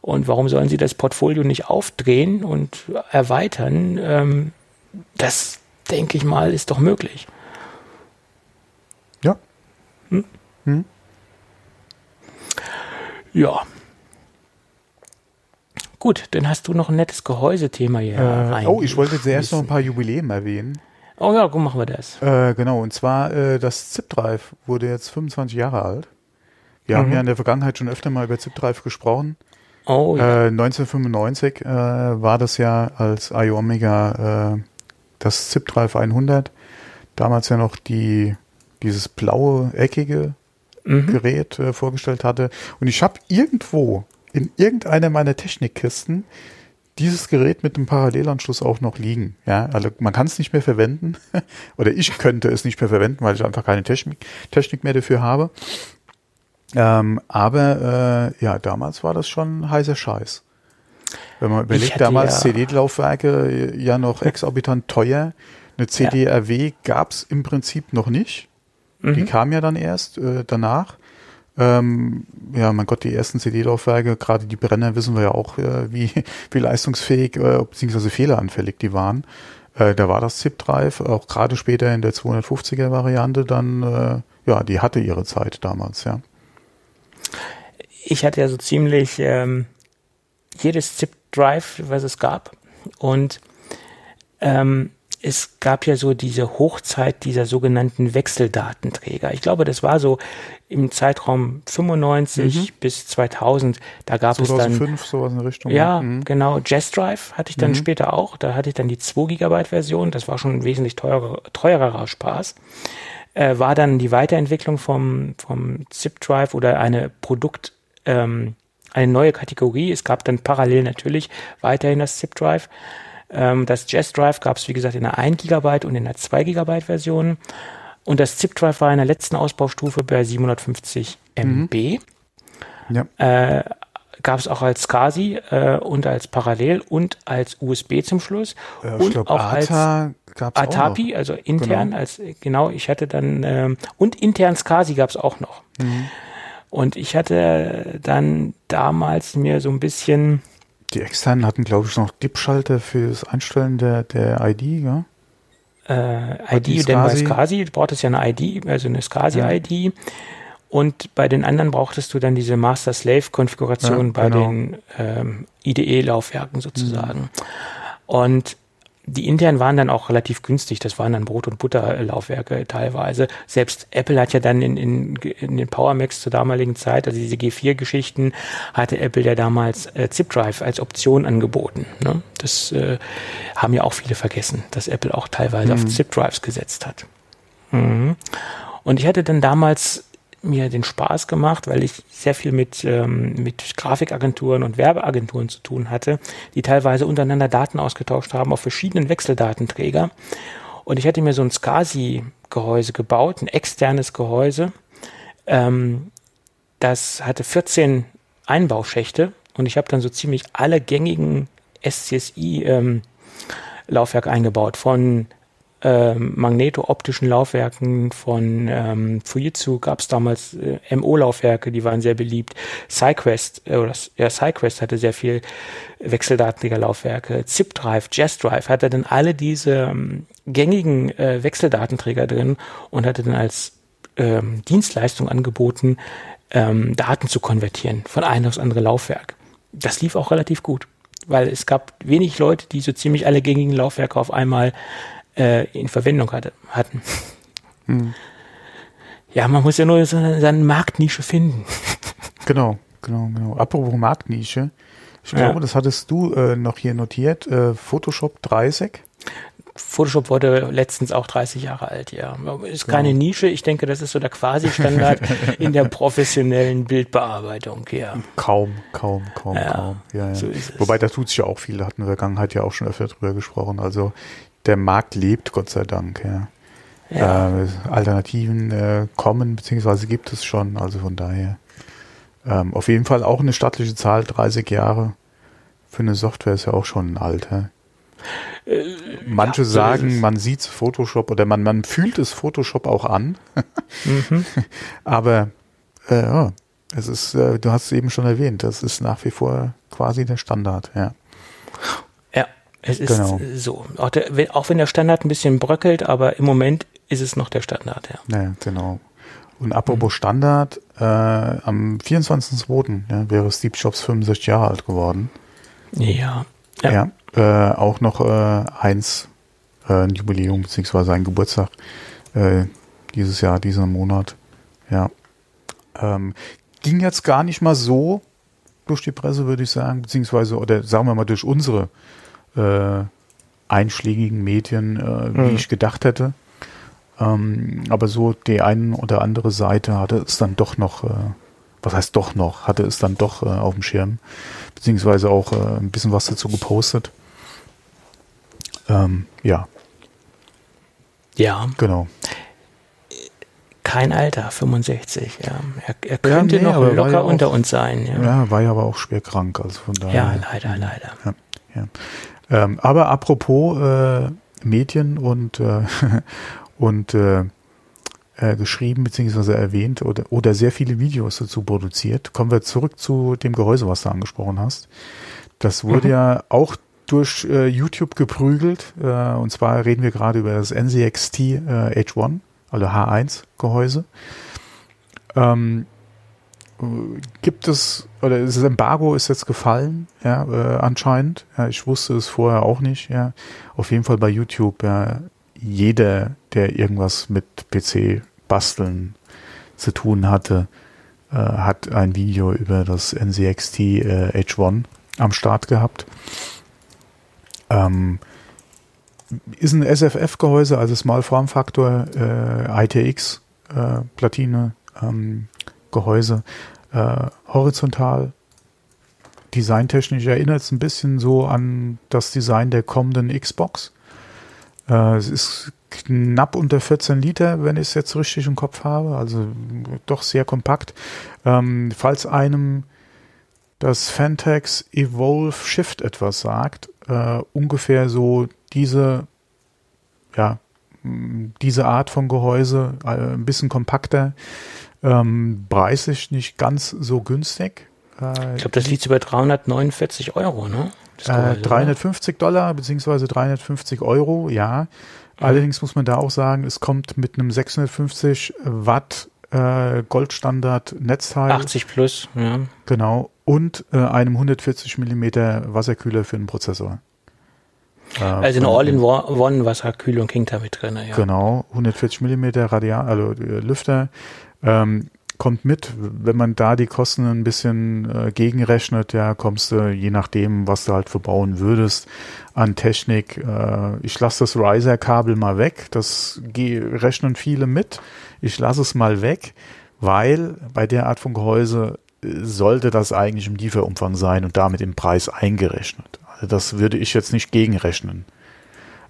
Und warum sollen sie das Portfolio nicht aufdrehen und erweitern? Ähm, das, denke ich mal, ist doch möglich. Ja. Hm? Hm? Ja. Gut, dann hast du noch ein nettes Gehäusethema hier äh, rein. Oh, ich wollte zuerst noch ein paar Jubiläen erwähnen. Oh ja, gut, machen wir das. Äh, genau, und zwar äh, das ZipDrive wurde jetzt 25 Jahre alt. Wir mhm. haben ja in der Vergangenheit schon öfter mal über ZipDrive gesprochen. Oh, ja. Äh, 1995 äh, war das ja als IO Omega äh, das ZipDrive 100. Damals ja noch die dieses blaue eckige mhm. Gerät äh, vorgestellt hatte. Und ich habe irgendwo in irgendeiner meiner Technikkisten dieses Gerät mit dem Parallelanschluss auch noch liegen. Ja, also man kann es nicht mehr verwenden [LAUGHS] oder ich könnte es nicht mehr verwenden, weil ich einfach keine Technik, Technik mehr dafür habe. Ähm, aber äh, ja, damals war das schon heißer Scheiß. Wenn man überlegt, damals ja CD-Laufwerke ja noch [LAUGHS] exorbitant teuer. Eine CD-RW gab es im Prinzip noch nicht. Mhm. Die kam ja dann erst äh, danach. Ähm, ja, mein Gott, die ersten CD-Laufwerke, gerade die Brenner, wissen wir ja auch, äh, wie, [LAUGHS] wie leistungsfähig äh, bzw. fehleranfällig die waren. Äh, da war das ZIP-Drive, auch gerade später in der 250er-Variante, dann, äh, ja, die hatte ihre Zeit damals, ja. Ich hatte ja so ziemlich ähm, jedes ZIP-Drive, was es gab. Und ähm, es gab ja so diese Hochzeit dieser sogenannten Wechseldatenträger. Ich glaube, das war so im Zeitraum 95 mhm. bis 2000. Da gab 2005, es dann sowas in Richtung. Ja, mhm. genau. Jazz Drive hatte ich dann mhm. später auch. Da hatte ich dann die 2 Gigabyte Version. Das war schon ein wesentlich teurer, teurerer Spaß. Äh, war dann die Weiterentwicklung vom vom Zip Drive oder eine Produkt ähm, eine neue Kategorie. Es gab dann parallel natürlich weiterhin das Zip Drive. Ähm, das Jazz Drive gab es, wie gesagt, in der 1 GB und in der 2 GB Version. Und das Zip Drive war in der letzten Ausbaustufe bei 750 MB. Mhm. Ja. Äh, gab es auch als SCSI äh, und als Parallel und als USB zum Schluss. Äh, und glaub, auch ATA als Atapi, also intern, genau. als genau, ich hatte dann ähm, und intern SCSI gab es auch noch. Mhm. Und ich hatte dann damals mir so ein bisschen die externen hatten, glaube ich, noch DIP-Schalter fürs Einstellen der, der ID, ja? Äh, ID, denn bei SCSI braucht es ja eine ID, also eine SCSI-ID. Ja. Und bei den anderen brauchtest du dann diese Master-Slave-Konfiguration ja, bei genau. den ähm, IDE-Laufwerken sozusagen. Mhm. Und die internen waren dann auch relativ günstig. Das waren dann Brot- und Butterlaufwerke teilweise. Selbst Apple hat ja dann in, in, in den Power Macs zur damaligen Zeit, also diese G4-Geschichten, hatte Apple ja damals äh, Zip Drive als Option angeboten. Ne? Das äh, haben ja auch viele vergessen, dass Apple auch teilweise mhm. auf Zip Drives gesetzt hat. Mhm. Und ich hatte dann damals mir den Spaß gemacht, weil ich sehr viel mit, ähm, mit Grafikagenturen und Werbeagenturen zu tun hatte, die teilweise untereinander Daten ausgetauscht haben auf verschiedenen Wechseldatenträger. Und ich hatte mir so ein SCSI-Gehäuse gebaut, ein externes Gehäuse. Ähm, das hatte 14 Einbauschächte und ich habe dann so ziemlich alle gängigen SCSI-Laufwerke ähm, eingebaut, von ähm, magneto-optischen Laufwerken von ähm, Fujitsu gab es damals äh, MO-Laufwerke, die waren sehr beliebt. SideQuest, äh, ja, SideQuest hatte sehr viel Wechseldatenträger-Laufwerke. ZipDrive, JazzDrive hatte dann alle diese ähm, gängigen äh, Wechseldatenträger drin und hatte dann als ähm, Dienstleistung angeboten, ähm, Daten zu konvertieren von einem aufs andere Laufwerk. Das lief auch relativ gut, weil es gab wenig Leute, die so ziemlich alle gängigen Laufwerke auf einmal äh, in Verwendung hatte, hatten. [LAUGHS] Hm. Ja, man muss ja nur seine, seine Marktnische finden. [LAUGHS] Genau, genau, genau. Apropos Marktnische. Ich glaube, ja. das hattest du äh, noch hier notiert. Äh, Photoshop 30. Photoshop wurde letztens auch 30 Jahre alt, ja. Ist keine genau. Nische. Ich denke, das ist so der Quasi-Standard [LAUGHS] in der professionellen Bildbearbeitung, ja. Kaum, kaum, kaum, ja, kaum. Ja, ja. So Wobei, da tut sich ja auch viel. Da hatten wir in der Vergangenheit ja auch schon öfter drüber gesprochen. Also, der Markt lebt, Gott sei Dank, ja. ja. Äh, Alternativen äh, kommen, beziehungsweise gibt es schon, also von daher. Ähm, auf jeden Fall auch eine stattliche Zahl, 30 Jahre. Für eine Software ist ja auch schon ein Alter. Äh, Manche ja, sagen, man sieht Photoshop oder man, man fühlt es Photoshop auch an. mhm. [LAUGHS] Aber äh, ja, es ist, äh, du hast es eben schon erwähnt, das ist nach wie vor quasi der Standard, ja. Es ist genau. so. Auch, der, auch, wenn der Standard ein bisschen bröckelt, aber im Moment ist es noch der Standard, ja. Ja, genau. Und apropos mhm. Standard, äh, am 24.02. Ja, wäre Steve Jobs 65 Jahre alt geworden. Ja. Ja, ja äh, auch noch äh, eins, äh, ein Jubiläum, beziehungsweise ein Geburtstag äh, dieses Jahr, diesen Monat. Ja. Ähm, ging jetzt gar nicht mal so durch die Presse, würde ich sagen, beziehungsweise, oder sagen wir mal durch unsere äh, einschlägigen Medien, äh, wie mhm. ich gedacht hätte. Ähm, aber so die eine oder andere Seite hatte es dann doch noch, äh, was heißt doch noch, hatte es dann doch äh, auf dem Schirm, beziehungsweise auch äh, ein bisschen was dazu gepostet. Ähm, ja. Ja. Genau. Kein Alter, 65. Ja. Er, er könnte ja, nee, noch locker ja unter uns sein. Ja. ja, war ja aber auch schwer krank, also von daher. Ja, leider, leider. Ja, ja. Ähm, aber apropos äh, Medien und, äh, [LAUGHS] und äh, äh, geschrieben bzw. erwähnt oder, oder sehr viele Videos dazu produziert, kommen wir zurück zu dem Gehäuse, was du angesprochen hast. Das wurde mhm. ja auch durch äh, YouTube geprügelt. Äh, und zwar reden wir gerade über das NZXT äh, H1, also H1 Gehäuse. Ähm, gibt es, oder das Embargo ist jetzt gefallen, ja, äh, anscheinend. Ja, ich wusste es vorher auch nicht, ja. Auf jeden Fall bei YouTube, ja, jeder, der irgendwas mit PC basteln zu tun hatte, äh, hat ein Video über das NCXT äh, H1 am Start gehabt. Ähm, ist ein SFF-Gehäuse, also Small Form Factor äh, ITX äh, ähm, Gehäuse, äh, horizontal, designtechnisch erinnert es ein bisschen so an das Design der kommenden Xbox. Äh, es ist knapp unter 14 Liter, wenn ich es jetzt richtig im Kopf habe, also doch sehr kompakt. Ähm, falls einem das Fantex Evolve Shift etwas sagt, äh, ungefähr so diese, ja, diese Art von Gehäuse, äh, ein bisschen kompakter, ähm, preislich nicht ganz so günstig. Äh, ich glaube, das liegt über 349 Euro, ne? Äh, 350 Dollar beziehungsweise 350 Euro, ja. Allerdings muss man da auch sagen, es kommt mit einem 650 Watt äh, Goldstandard Netzteil. 80 plus, ja. Genau. Und äh, einem 140 Millimeter Wasserkühler für den Prozessor. Äh, also eine All-in-One Wasserkühlung hängt da mit drin, ja. Genau, 140 Millimeter Radial, also äh, Lüfter. Ähm, kommt mit. Wenn man da die Kosten ein bisschen äh, gegenrechnet, ja, kommst du, je nachdem, was du halt verbauen würdest, an Technik. Äh, ich lasse das Riser-Kabel mal weg. Das rechnen viele mit. Ich lasse es mal weg. weil bei der Art von Gehäuse äh, sollte das eigentlich im Lieferumfang sein und damit im Preis eingerechnet. Also das würde ich jetzt nicht gegenrechnen.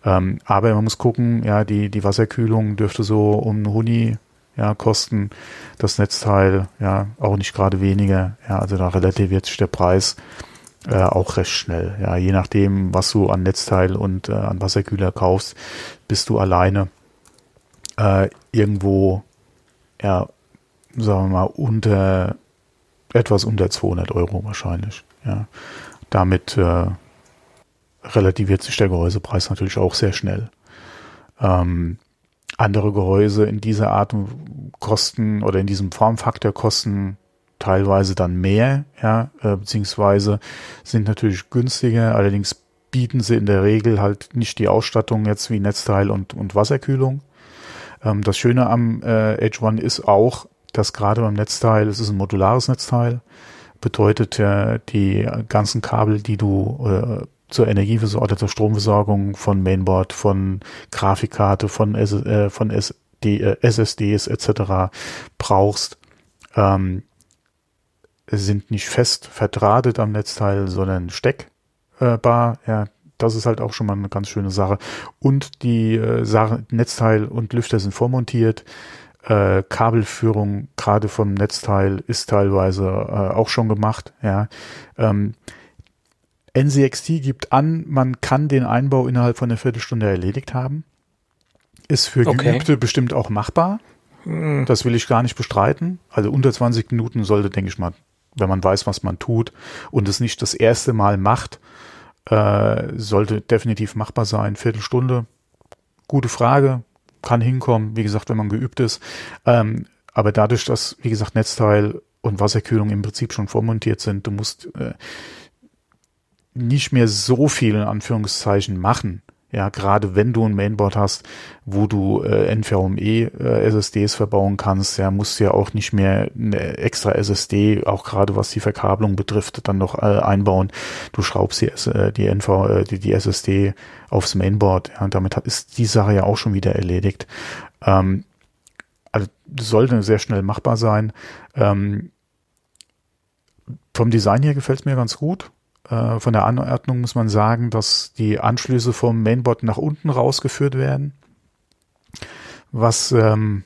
Ähm, aber man muss gucken, ja, die, die Wasserkühlung dürfte so um Huni ja, kosten. Das Netzteil, ja, auch nicht gerade weniger. Ja, also da relativiert sich der Preis äh, auch recht schnell. Ja, je nachdem, was du an Netzteil und äh, an Wasserkühler kaufst, bist du alleine äh, irgendwo, ja, sagen wir mal, unter, etwas unter 200 Euro wahrscheinlich. Ja, damit äh, relativiert sich der Gehäusepreis natürlich auch sehr schnell. Ähm, andere Gehäuse in dieser Art kosten oder in diesem Formfaktor kosten teilweise dann mehr, ja, äh, beziehungsweise sind natürlich günstiger, allerdings bieten sie in der Regel halt nicht die Ausstattung jetzt wie Netzteil und, und Wasserkühlung. Ähm, das Schöne am äh, H1 ist auch, dass gerade beim Netzteil, es ist ein modulares Netzteil, bedeutet äh, die ganzen Kabel, die du äh, zur Energieversorgung oder zur Stromversorgung von Mainboard, von Grafikkarte, von, S äh, von SD, äh, SSDs etc. brauchst, ähm, sind nicht fest verdrahtet am Netzteil, sondern steckbar. Ja, das ist halt auch schon mal eine ganz schöne Sache. Und die äh, Sache, Netzteil und Lüfter sind vormontiert. Äh, Kabelführung gerade vom Netzteil ist teilweise äh, auch schon gemacht. Ja, ähm, NCXT gibt an, man kann den Einbau innerhalb von einer Viertelstunde erledigt haben. Ist für okay. Geübte bestimmt auch machbar. Hm. Das will ich gar nicht bestreiten. Also unter 20 Minuten sollte, denke ich mal, wenn man weiß, was man tut und es nicht das erste Mal macht, äh, sollte definitiv machbar sein. Viertelstunde, gute Frage, kann hinkommen, wie gesagt, wenn man geübt ist. Ähm, aber dadurch, dass, wie gesagt, Netzteil und Wasserkühlung im Prinzip schon vormontiert sind, du musst äh, nicht mehr so viel in Anführungszeichen machen. Ja, gerade wenn du ein Mainboard hast, wo du äh, NVMe äh, SSDs verbauen kannst, ja, musst du ja auch nicht mehr eine extra SSD, auch gerade was die Verkabelung betrifft, dann noch äh, einbauen. Du schraubst die, äh, die NV, äh, die, die SSD aufs Mainboard, ja, und damit hat, ist die Sache ja auch schon wieder erledigt. Ähm, also sollte sehr schnell machbar sein. Ähm, vom Design her gefällt es mir ganz gut. Äh, von der Anordnung muss man sagen, dass die Anschlüsse vom Mainboard nach unten rausgeführt werden, was ähm,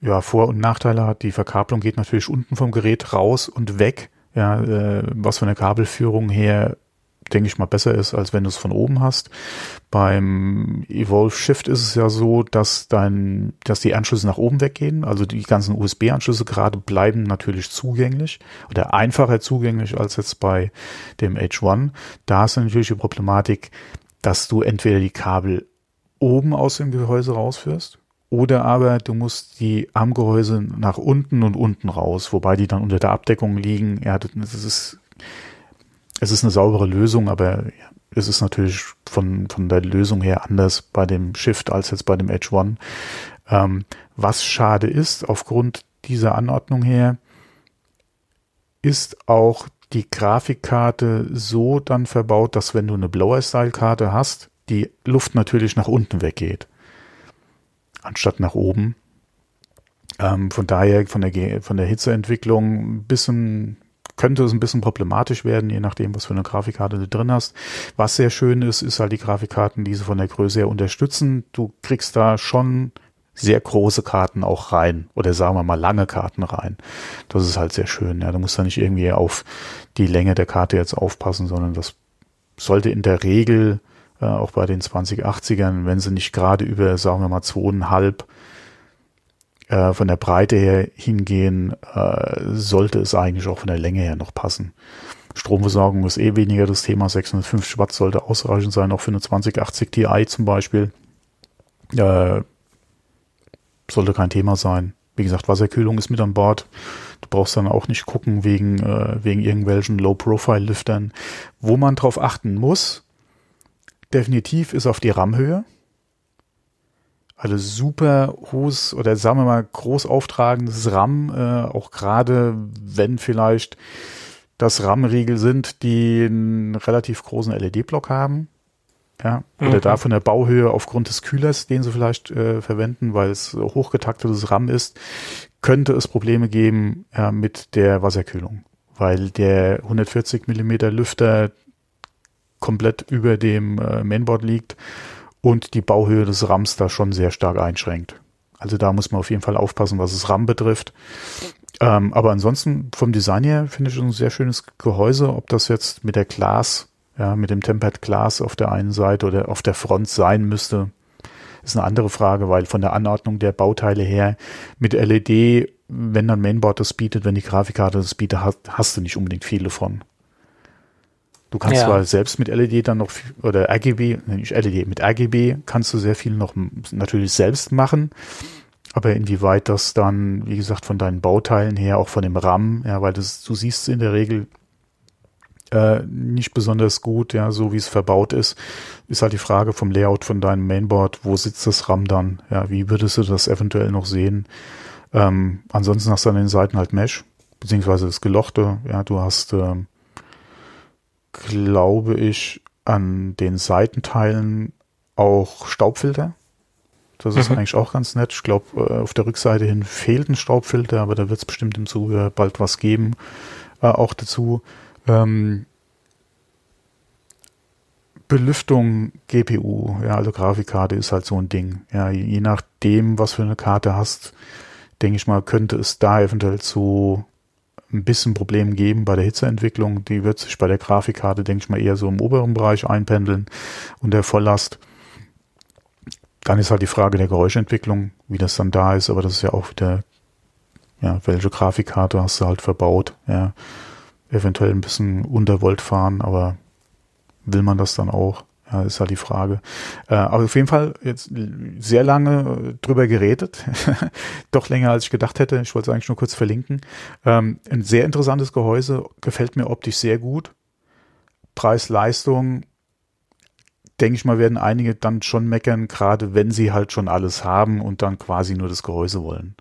ja Vor- und Nachteile hat. Die Verkabelung geht natürlich unten vom Gerät raus und weg, ja, äh, was von der Kabelführung her denke ich mal, besser ist, als wenn du es von oben hast. Beim Evolve Shift ist es ja so, dass dein, dass die Anschlüsse nach oben weggehen. Also die ganzen USB-Anschlüsse gerade bleiben natürlich zugänglich oder einfacher zugänglich als jetzt bei dem H1. Da ist natürlich die Problematik, dass du entweder die Kabel oben aus dem Gehäuse rausführst oder aber du musst die am Gehäuse nach unten und unten raus, wobei die dann unter der Abdeckung liegen. Ja, das ist es ist eine saubere Lösung, aber es ist natürlich von, von der Lösung her anders bei dem Shift als jetzt bei dem Edge One. Ähm, was schade ist, aufgrund dieser Anordnung her, ist auch die Grafikkarte so dann verbaut, dass wenn du eine Blower-Style-Karte hast, die Luft natürlich nach unten weggeht, anstatt nach oben. Ähm, von daher von der, von der Hitzeentwicklung ein bisschen könnte es ein bisschen problematisch werden, je nachdem, was für eine Grafikkarte du drin hast. Was sehr schön ist, ist halt die Grafikkarten, die sie von der Größe her unterstützen. Du kriegst da schon sehr große Karten auch rein oder sagen wir mal lange Karten rein. Das ist halt sehr schön. Ja, du musst da nicht irgendwie auf die Länge der Karte jetzt aufpassen, sondern das sollte in der Regel äh, auch bei den 2080ern, wenn sie nicht gerade über, sagen wir mal, zweieinhalb äh, von der Breite her hingehen, äh, sollte es eigentlich auch von der Länge her noch passen. Stromversorgung ist eh weniger das Thema. 650 Watt sollte ausreichend sein, auch für eine 2080 Ti zum Beispiel. Äh, sollte kein Thema sein. Wie gesagt, Wasserkühlung ist mit an Bord. Du brauchst dann auch nicht gucken wegen, äh, wegen irgendwelchen Low-Profile-Lüftern. Wo man drauf achten muss, definitiv ist auf die RAM-Höhe. Also super hohes oder sagen wir mal groß auftragendes RAM, äh, auch gerade wenn vielleicht das RAM-Riegel sind, die einen relativ großen LED-Block haben. Ja, oder mhm. da von der Bauhöhe aufgrund des Kühlers, den sie vielleicht äh, verwenden, weil es hochgetaktetes RAM ist, könnte es Probleme geben ja, mit der Wasserkühlung, weil der 140 Millimeter Lüfter komplett über dem äh, Mainboard liegt und die Bauhöhe des RAMs da schon sehr stark einschränkt. Also da muss man auf jeden Fall aufpassen, was das RAM betrifft. Ähm, aber ansonsten vom Design her finde ich ein sehr schönes Gehäuse, ob das jetzt mit der Glas, ja, mit dem Tempered Glas auf der einen Seite oder auf der Front sein müsste, ist eine andere Frage, weil von der Anordnung der Bauteile her mit LED, wenn dann Mainboard das bietet, wenn die Grafikkarte das bietet, hast, hast du nicht unbedingt viele von. Du kannst ja. zwar selbst mit LED dann noch, oder RGB, nicht LED, mit RGB kannst du sehr viel noch natürlich selbst machen. Aber inwieweit das dann, wie gesagt, von deinen Bauteilen her, auch von dem RAM, ja, weil das, du siehst in der Regel äh, nicht besonders gut, ja, so wie es verbaut ist, ist halt die Frage vom Layout von deinem Mainboard, wo sitzt das RAM dann? Ja, wie würdest du das eventuell noch sehen? Ähm, ansonsten hast du an den Seiten halt Mesh, beziehungsweise das Gelochte, ja, du hast ähm, glaube ich, an den Seitenteilen auch Staubfilter. Das ist mhm. eigentlich auch ganz nett. Ich glaube, äh, auf der Rückseite hin fehlt ein Staubfilter, aber da wird es bestimmt im Zuge bald was geben. Äh, auch dazu. Ähm, Belüftung GPU, ja, also Grafikkarte ist halt so ein Ding. Ja, je nachdem, was für eine Karte hast, denke ich mal, könnte es da eventuell zu ein bisschen Problem geben bei der Hitzeentwicklung. Die wird sich bei der Grafikkarte, denke ich mal, eher so im oberen Bereich einpendeln und der Volllast. Dann ist halt die Frage der Geräuschentwicklung, wie das dann da ist, aber das ist ja auch wieder, ja, welche Grafikkarte hast du halt verbaut, ja. Eventuell ein bisschen unter Volt fahren, aber will man das dann auch? Ja, ist halt die Frage. Äh, aber auf jeden Fall jetzt sehr lange äh, drüber geredet. [LAUGHS] Doch länger als ich gedacht hätte. Ich wollte es eigentlich nur kurz verlinken. Ähm, ein sehr interessantes Gehäuse, gefällt mir optisch sehr gut. Preis-Leistung, denke ich mal, werden einige dann schon meckern, gerade wenn sie halt schon alles haben und dann quasi nur das Gehäuse wollen.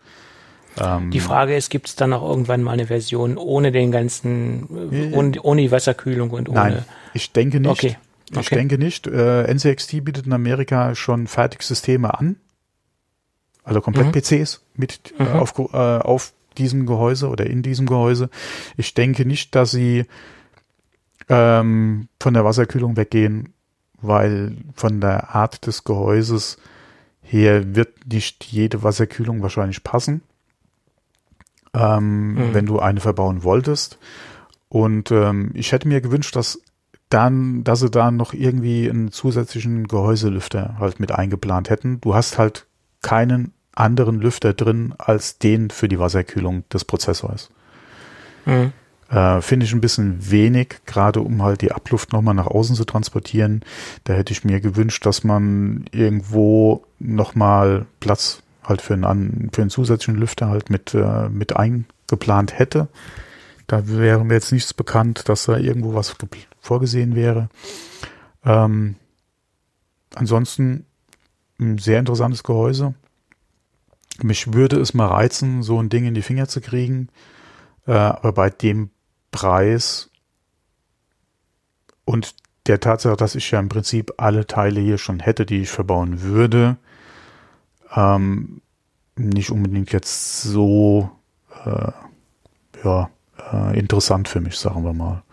Ähm, die Frage ist, gibt es dann auch irgendwann mal eine Version ohne den ganzen, äh, ohne, ohne die Wasserkühlung und ohne. Nein, ich denke nicht. Okay. Ich okay. denke nicht. Äh, NCXT bietet in Amerika schon Fertigsysteme an. Also komplett mhm. PCs mit äh, mhm. auf, äh, auf diesem Gehäuse oder in diesem Gehäuse. Ich denke nicht, dass sie ähm, von der Wasserkühlung weggehen, weil von der Art des Gehäuses her wird nicht jede Wasserkühlung wahrscheinlich passen, ähm, mhm. wenn du eine verbauen wolltest. Und ähm, ich hätte mir gewünscht, dass dann, dass sie da noch irgendwie einen zusätzlichen Gehäuselüfter halt mit eingeplant hätten. Du hast halt keinen anderen Lüfter drin als den für die Wasserkühlung des Prozessors. Mhm. Äh, Finde ich ein bisschen wenig, gerade um halt die Abluft nochmal nach außen zu transportieren. Da hätte ich mir gewünscht, dass man irgendwo nochmal Platz halt für einen, für einen zusätzlichen Lüfter halt mit, äh, mit eingeplant hätte. Da wäre mir jetzt nichts bekannt, dass da irgendwo was vorgesehen wäre. Ähm, ansonsten ein sehr interessantes Gehäuse. Mich würde es mal reizen, so ein Ding in die Finger zu kriegen. Äh, aber bei dem Preis und der Tatsache, dass ich ja im Prinzip alle Teile hier schon hätte, die ich verbauen würde, ähm, nicht unbedingt jetzt so äh, ja, äh, interessant für mich, sagen wir mal.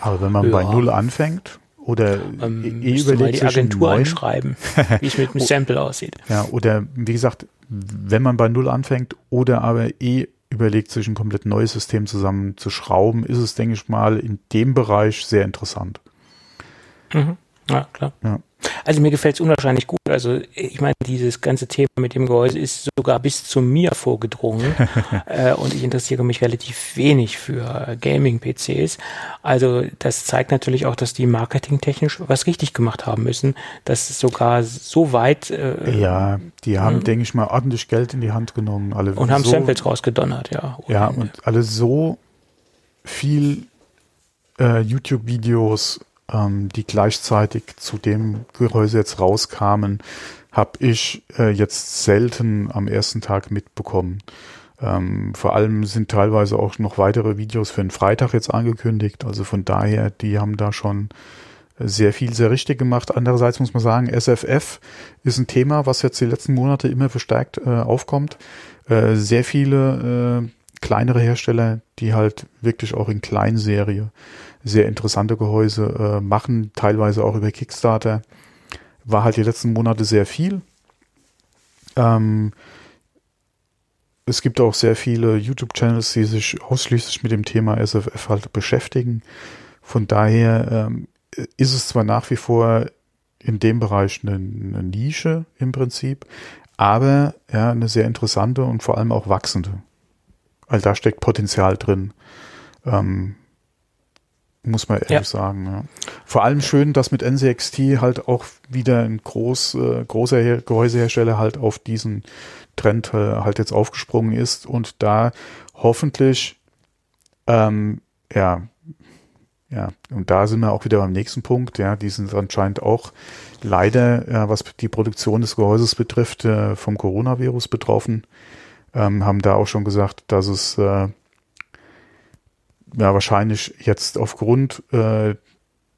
Aber wenn man ja. bei Null anfängt oder ähm, eh überlegt die Agentur anschreiben, [LAUGHS] wie es mit dem Sample aussieht. Ja, oder wie gesagt, wenn man bei Null anfängt oder aber eh überlegt, sich ein komplett neues System zusammenzuschrauben, ist es, denke ich mal, in dem Bereich sehr interessant. Mhm. Ja, klar. Ja. Also mir gefällt es unwahrscheinlich gut. Also ich meine, dieses ganze Thema mit dem Gehäuse ist sogar bis zu mir vorgedrungen [LAUGHS] äh, und ich interessiere mich relativ wenig für Gaming-PCs. Also das zeigt natürlich auch, dass die marketingtechnisch was richtig gemacht haben müssen, dass es sogar so weit... Äh, ja, die haben, hm. denke ich mal, ordentlich Geld in die Hand genommen. Alle und haben so, Samples rausgedonnert, ja. Ja, und alle so viel äh, YouTube-Videos ähm, die gleichzeitig zu dem Gehäuse jetzt rauskamen, habe ich äh, jetzt selten am ersten Tag mitbekommen. Ähm, vor allem sind teilweise auch noch weitere Videos für den Freitag jetzt angekündigt. Also von daher, die haben da schon sehr viel, sehr richtig gemacht. Andererseits muss man sagen, SFF ist ein Thema, was jetzt die letzten Monate immer verstärkt äh, aufkommt. Äh, sehr viele äh, kleinere Hersteller, die halt wirklich auch in Kleinserie sehr interessante Gehäuse äh, machen, teilweise auch über Kickstarter. War halt die letzten Monate sehr viel. Ähm, es gibt auch sehr viele YouTube-Channels, die sich ausschließlich mit dem Thema SFF halt beschäftigen. Von daher ähm, ist es zwar nach wie vor in dem Bereich eine, eine, Nische im Prinzip, aber ja, eine sehr interessante und vor allem auch wachsende. Weil da steckt Potenzial drin. Ähm, muss man ehrlich ja. sagen. Ja. Vor allem schön, dass mit NCXT halt auch wieder ein groß, äh, großer Gehäusehersteller halt auf diesen Trend äh, halt jetzt aufgesprungen ist und da hoffentlich ähm, ja ja, und da sind wir auch wieder beim nächsten Punkt. Ja, die sind anscheinend auch leider, ja, was die Produktion des Gehäuses betrifft, äh, vom Coronavirus betroffen. Ähm, haben da auch schon gesagt, dass es äh, ja wahrscheinlich jetzt aufgrund äh,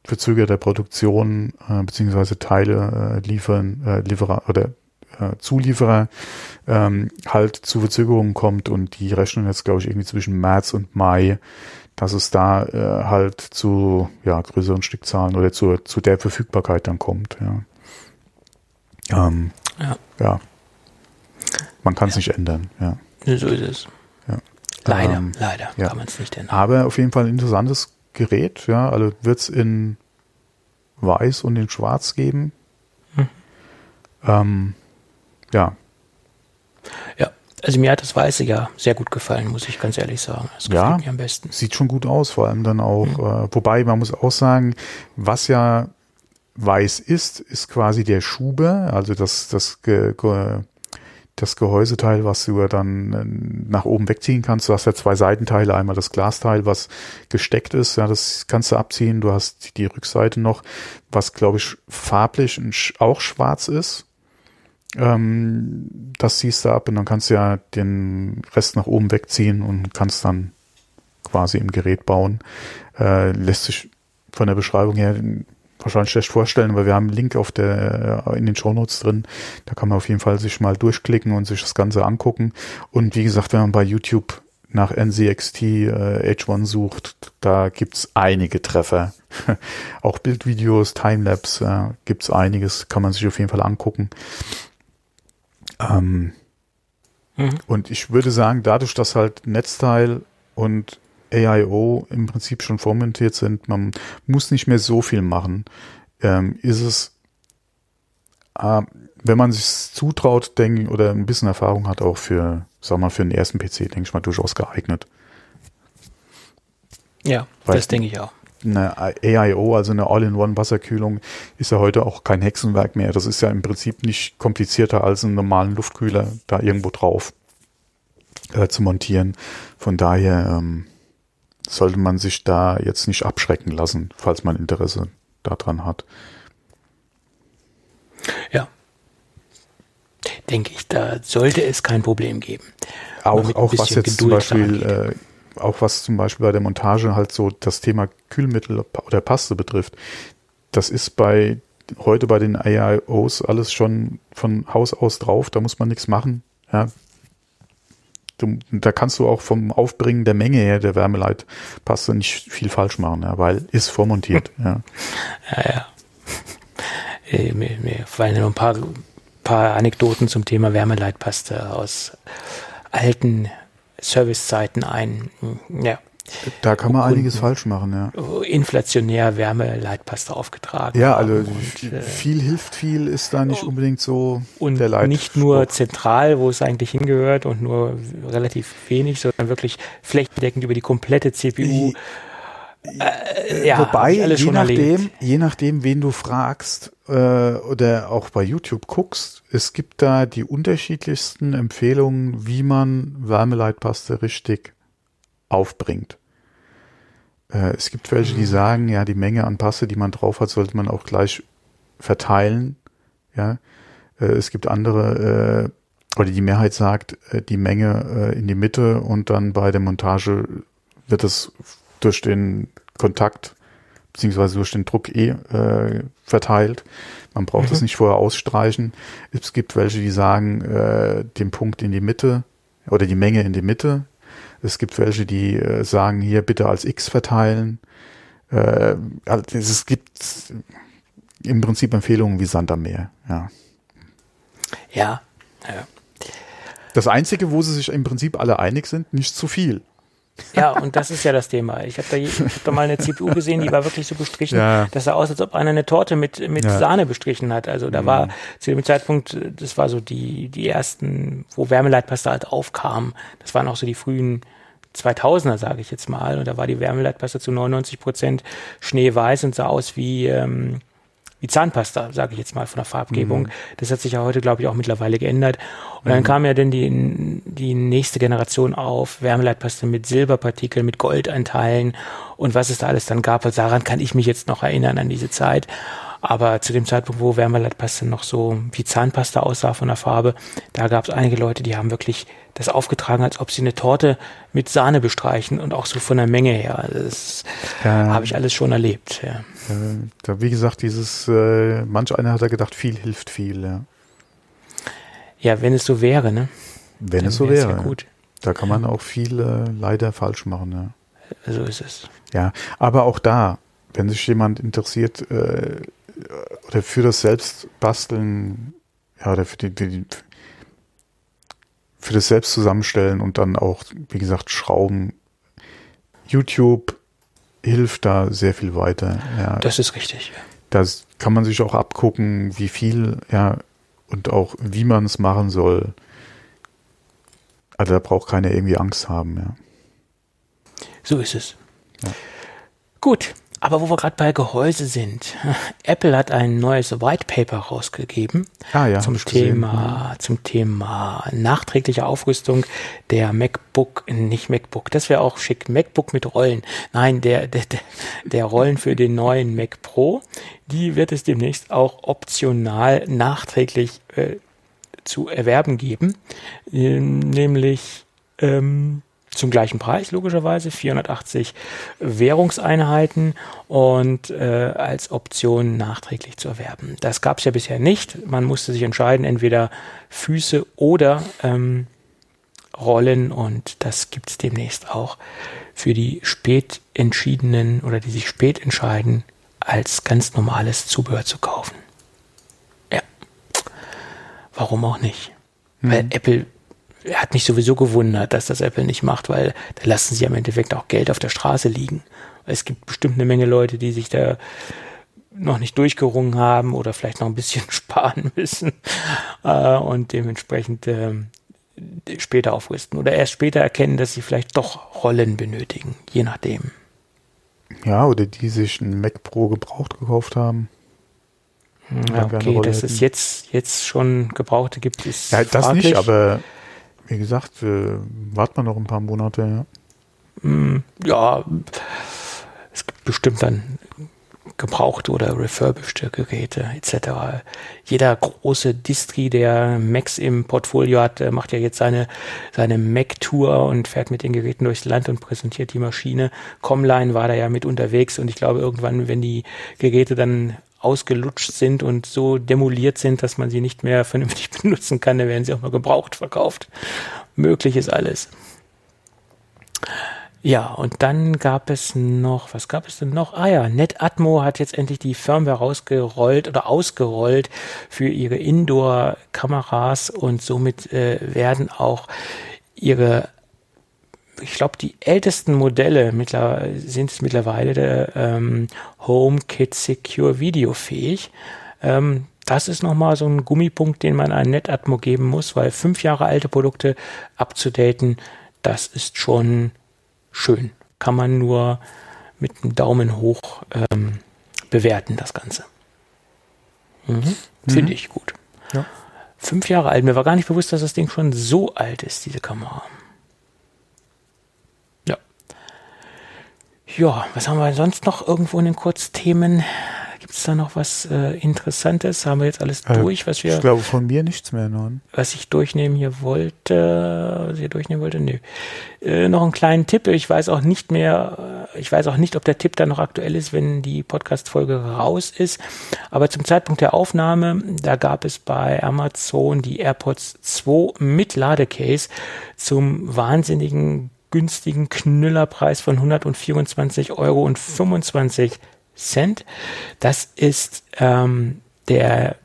verzögerter Produktion äh, beziehungsweise Teile äh, liefern, äh, Lieferer oder äh, Zulieferer ähm, halt zu Verzögerungen kommt und die rechnen jetzt, glaube ich, irgendwie zwischen März und Mai dass es da äh, halt zu ja, größeren Stückzahlen oder zu, zu der Verfügbarkeit dann kommt. Ja. Ähm, ja. ja. Man kann es ja. nicht ändern. Ja. So ist es. Ja. Leider, ähm, leider ja. kann man es nicht ändern. Aber auf jeden Fall ein interessantes Gerät. Ja, also wird es in Weiß und in Schwarz geben. Hm. Ähm, ja. Ja, also mir hat das Weiße ja sehr gut gefallen, muss ich ganz ehrlich sagen. Das ja, mir am besten. Sieht schon gut aus, vor allem dann auch, mhm. äh, wobei man muss auch sagen, was ja weiß ist, ist quasi der Schuber, also das, das, Ge Ge das Gehäuseteil, was du dann äh, nach oben wegziehen kannst. Du hast ja zwei Seitenteile, einmal das Glasteil, was gesteckt ist, ja, das kannst du abziehen. Du hast die Rückseite noch, was glaube ich farblich auch schwarz ist ähm, das ziehst du ab und dann kannst du ja den Rest nach oben wegziehen und kannst dann quasi im Gerät bauen. Äh, lässt sich von der Beschreibung her wahrscheinlich schlecht vorstellen, aber wir haben einen Link auf der, äh, in den Shownotes drin. Da kann man auf jeden Fall sich mal durchklicken und sich das Ganze angucken. Und wie gesagt, wenn man bei YouTube nach NCXT äh, H1 sucht, da gibt's einige Treffer. [LAUGHS] Auch Bildvideos, Timelapse, äh, gibt's einiges, kann man sich auf jeden Fall angucken. Ähm, mhm. Und ich würde sagen, dadurch, dass halt Netzteil und AIO im Prinzip schon vormontiert sind, man muss nicht mehr so viel machen, ähm, ist es, äh, wenn man sich zutraut, denke oder ein bisschen Erfahrung hat, auch für, sag mal, für den ersten PC, denke ich mal, durchaus geeignet. Ja, Weil, das denke ich auch eine AIO, also eine All-in-One-Wasserkühlung, ist ja heute auch kein Hexenwerk mehr. Das ist ja im Prinzip nicht komplizierter als einen normalen Luftkühler da irgendwo drauf äh, zu montieren. Von daher ähm, sollte man sich da jetzt nicht abschrecken lassen, falls man Interesse daran hat. Ja. Denke ich, da sollte es kein Problem geben. Auch, auch was jetzt Geduld zum Beispiel äh, auch was zum Beispiel bei der Montage halt so das Thema Kühlmittel oder Paste betrifft, das ist bei heute bei den AIOs alles schon von Haus aus drauf, da muss man nichts machen. Ja. Du, da kannst du auch vom Aufbringen der Menge her der Wärmeleitpaste nicht viel falsch machen, ja, weil ist vormontiert. [LAUGHS] ja. ja, ja. Äh, mir, mir fallen noch ein paar, paar Anekdoten zum Thema Wärmeleitpaste aus alten Servicezeiten ein. Ja. Da kann man einiges falsch machen, ja. Inflationär Wärmeleitpaste aufgetragen. Ja, also und, äh, viel hilft viel, ist da nicht unbedingt so und der Leit nicht nur zentral, wo es eigentlich hingehört und nur relativ wenig, sondern wirklich flächendeckend über die komplette CPU. Äh, ja, Wobei, je nachdem, je nachdem, wen du fragst äh, oder auch bei YouTube guckst, es gibt da die unterschiedlichsten Empfehlungen, wie man Wärmeleitpaste richtig aufbringt. Äh, es gibt welche, die mhm. sagen, ja, die Menge an Paste, die man drauf hat, sollte man auch gleich verteilen. Ja, äh, es gibt andere, äh, oder die Mehrheit sagt, äh, die Menge äh, in die Mitte und dann bei der Montage wird es durch den Kontakt beziehungsweise durch den Druck eh äh, verteilt. Man braucht es mhm. nicht vorher ausstreichen. Es gibt welche, die sagen, äh, den Punkt in die Mitte oder die Menge in die Mitte. Es gibt welche, die äh, sagen, hier bitte als X verteilen. Äh, also es gibt im Prinzip Empfehlungen wie Sand am Meer. Ja. Ja. ja. Das Einzige, wo sie sich im Prinzip alle einig sind, nicht zu viel. Ja, und das ist ja das Thema. Ich habe da, hab da mal eine CPU gesehen, die war wirklich so bestrichen, ja. das sah aus, als ob einer eine Torte mit, mit ja. Sahne bestrichen hat. Also da mhm. war zu dem Zeitpunkt, das war so die, die ersten, wo Wärmeleitpasta halt aufkam. Das waren auch so die frühen 2000er, sage ich jetzt mal. Und da war die Wärmeleitpasta zu 99 Prozent schneeweiß und sah aus wie, ähm, wie Zahnpasta, sage ich jetzt mal von der Farbgebung. Mhm. Das hat sich ja heute, glaube ich, auch mittlerweile geändert. Und dann mhm. kam ja dann die, die nächste Generation auf, Wärmeleitpaste mit Silberpartikeln, mit Goldanteilen und was es da alles dann gab. Daran kann ich mich jetzt noch erinnern an diese Zeit. Aber zu dem Zeitpunkt, wo Wärmeleitpaste noch so wie Zahnpasta aussah von der Farbe, da gab es einige Leute, die haben wirklich das aufgetragen, als ob sie eine Torte mit Sahne bestreichen und auch so von der Menge her. Also das ja. habe ich alles schon erlebt. Ja. ja wie gesagt, dieses, äh, manch einer hat da gedacht, viel hilft viel. Ja, ja wenn es so wäre, ne? Wenn Dann es so wäre. Gut. Da kann man auch viel äh, leider falsch machen. Ja. So ist es. Ja, aber auch da, wenn sich jemand interessiert, äh, oder für das Selbstbasteln, ja, oder für die, die, für das Selbstzusammenstellen und dann auch, wie gesagt, Schrauben. YouTube hilft da sehr viel weiter. Ja. Das ist richtig. Da kann man sich auch abgucken, wie viel, ja, und auch wie man es machen soll. Also da braucht keiner irgendwie Angst haben, ja. So ist es. Ja. Gut, aber wo wir gerade bei Gehäuse sind, [LAUGHS] Apple hat ein neues White Paper rausgegeben ah, ja, zum Thema zum Thema nachträgliche Aufrüstung der MacBook, nicht MacBook, das wäre auch schick, MacBook mit Rollen. Nein, der, der der Rollen für den neuen Mac Pro, die wird es demnächst auch optional nachträglich äh, zu erwerben geben, ähm, nämlich ähm, zum gleichen Preis logischerweise, 480 Währungseinheiten und äh, als Option nachträglich zu erwerben. Das gab es ja bisher nicht. Man musste sich entscheiden, entweder Füße oder ähm, Rollen und das gibt es demnächst auch für die spät entschiedenen oder die sich spät entscheiden, als ganz normales Zubehör zu kaufen. Ja. Warum auch nicht? Mhm. Weil Apple hat mich sowieso gewundert, dass das Apple nicht macht, weil da lassen sie im Endeffekt auch Geld auf der Straße liegen. Es gibt bestimmt eine Menge Leute, die sich da noch nicht durchgerungen haben oder vielleicht noch ein bisschen [LAUGHS] sparen müssen äh, und dementsprechend äh, später aufrüsten oder erst später erkennen, dass sie vielleicht doch Rollen benötigen, je nachdem. Ja, oder die sich ein Mac Pro gebraucht gekauft haben. Ja, okay, dass es jetzt, jetzt schon Gebrauchte gibt, ist. Ja, das fraglich. nicht, aber wie gesagt, äh, warten wir noch ein paar Monate. Ja. Mm, ja, es gibt bestimmt dann gebrauchte oder refurbished Geräte etc. Jeder große Distri, der Macs im Portfolio hat, macht ja jetzt seine, seine Mac-Tour und fährt mit den Geräten durchs Land und präsentiert die Maschine. Comline war da ja mit unterwegs und ich glaube irgendwann, wenn die Geräte dann ausgelutscht sind und so demoliert sind, dass man sie nicht mehr [LAUGHS] vernünftig benutzen kann, dann werden sie auch mal gebraucht verkauft. Möglich ist alles. Ja, und dann gab es noch, was gab es denn noch? Ah ja, NetAtmo hat jetzt endlich die Firmware rausgerollt oder ausgerollt für ihre Indoor-Kameras und somit äh, werden auch ihre ich glaube, die ältesten Modelle sind es mittlerweile der ähm, HomeKit Secure Video fähig. Ähm, das ist nochmal so ein Gummipunkt, den man an NetAtmo geben muss, weil fünf Jahre alte Produkte abzudaten, das ist schon schön. Kann man nur mit einem Daumen hoch ähm, bewerten, das Ganze. Mhm. Finde mhm. ich gut. Ja. Fünf Jahre alt. Mir war gar nicht bewusst, dass das Ding schon so alt ist, diese Kamera. Ja, was haben wir sonst noch irgendwo in den Kurzthemen? Gibt es da noch was äh, Interessantes? Haben wir jetzt alles äh, durch, was wir. Ich glaube von mir nichts mehr, nein. Was ich durchnehmen hier wollte, was ich durchnehmen wollte, nö. Äh, noch einen kleinen Tipp. Ich weiß auch nicht mehr, ich weiß auch nicht, ob der Tipp dann noch aktuell ist, wenn die Podcast-Folge raus ist. Aber zum Zeitpunkt der Aufnahme, da gab es bei Amazon die AirPods 2 mit Ladecase zum wahnsinnigen günstigen Knüllerpreis von 124 Euro und 25 Cent. Das ist ähm, der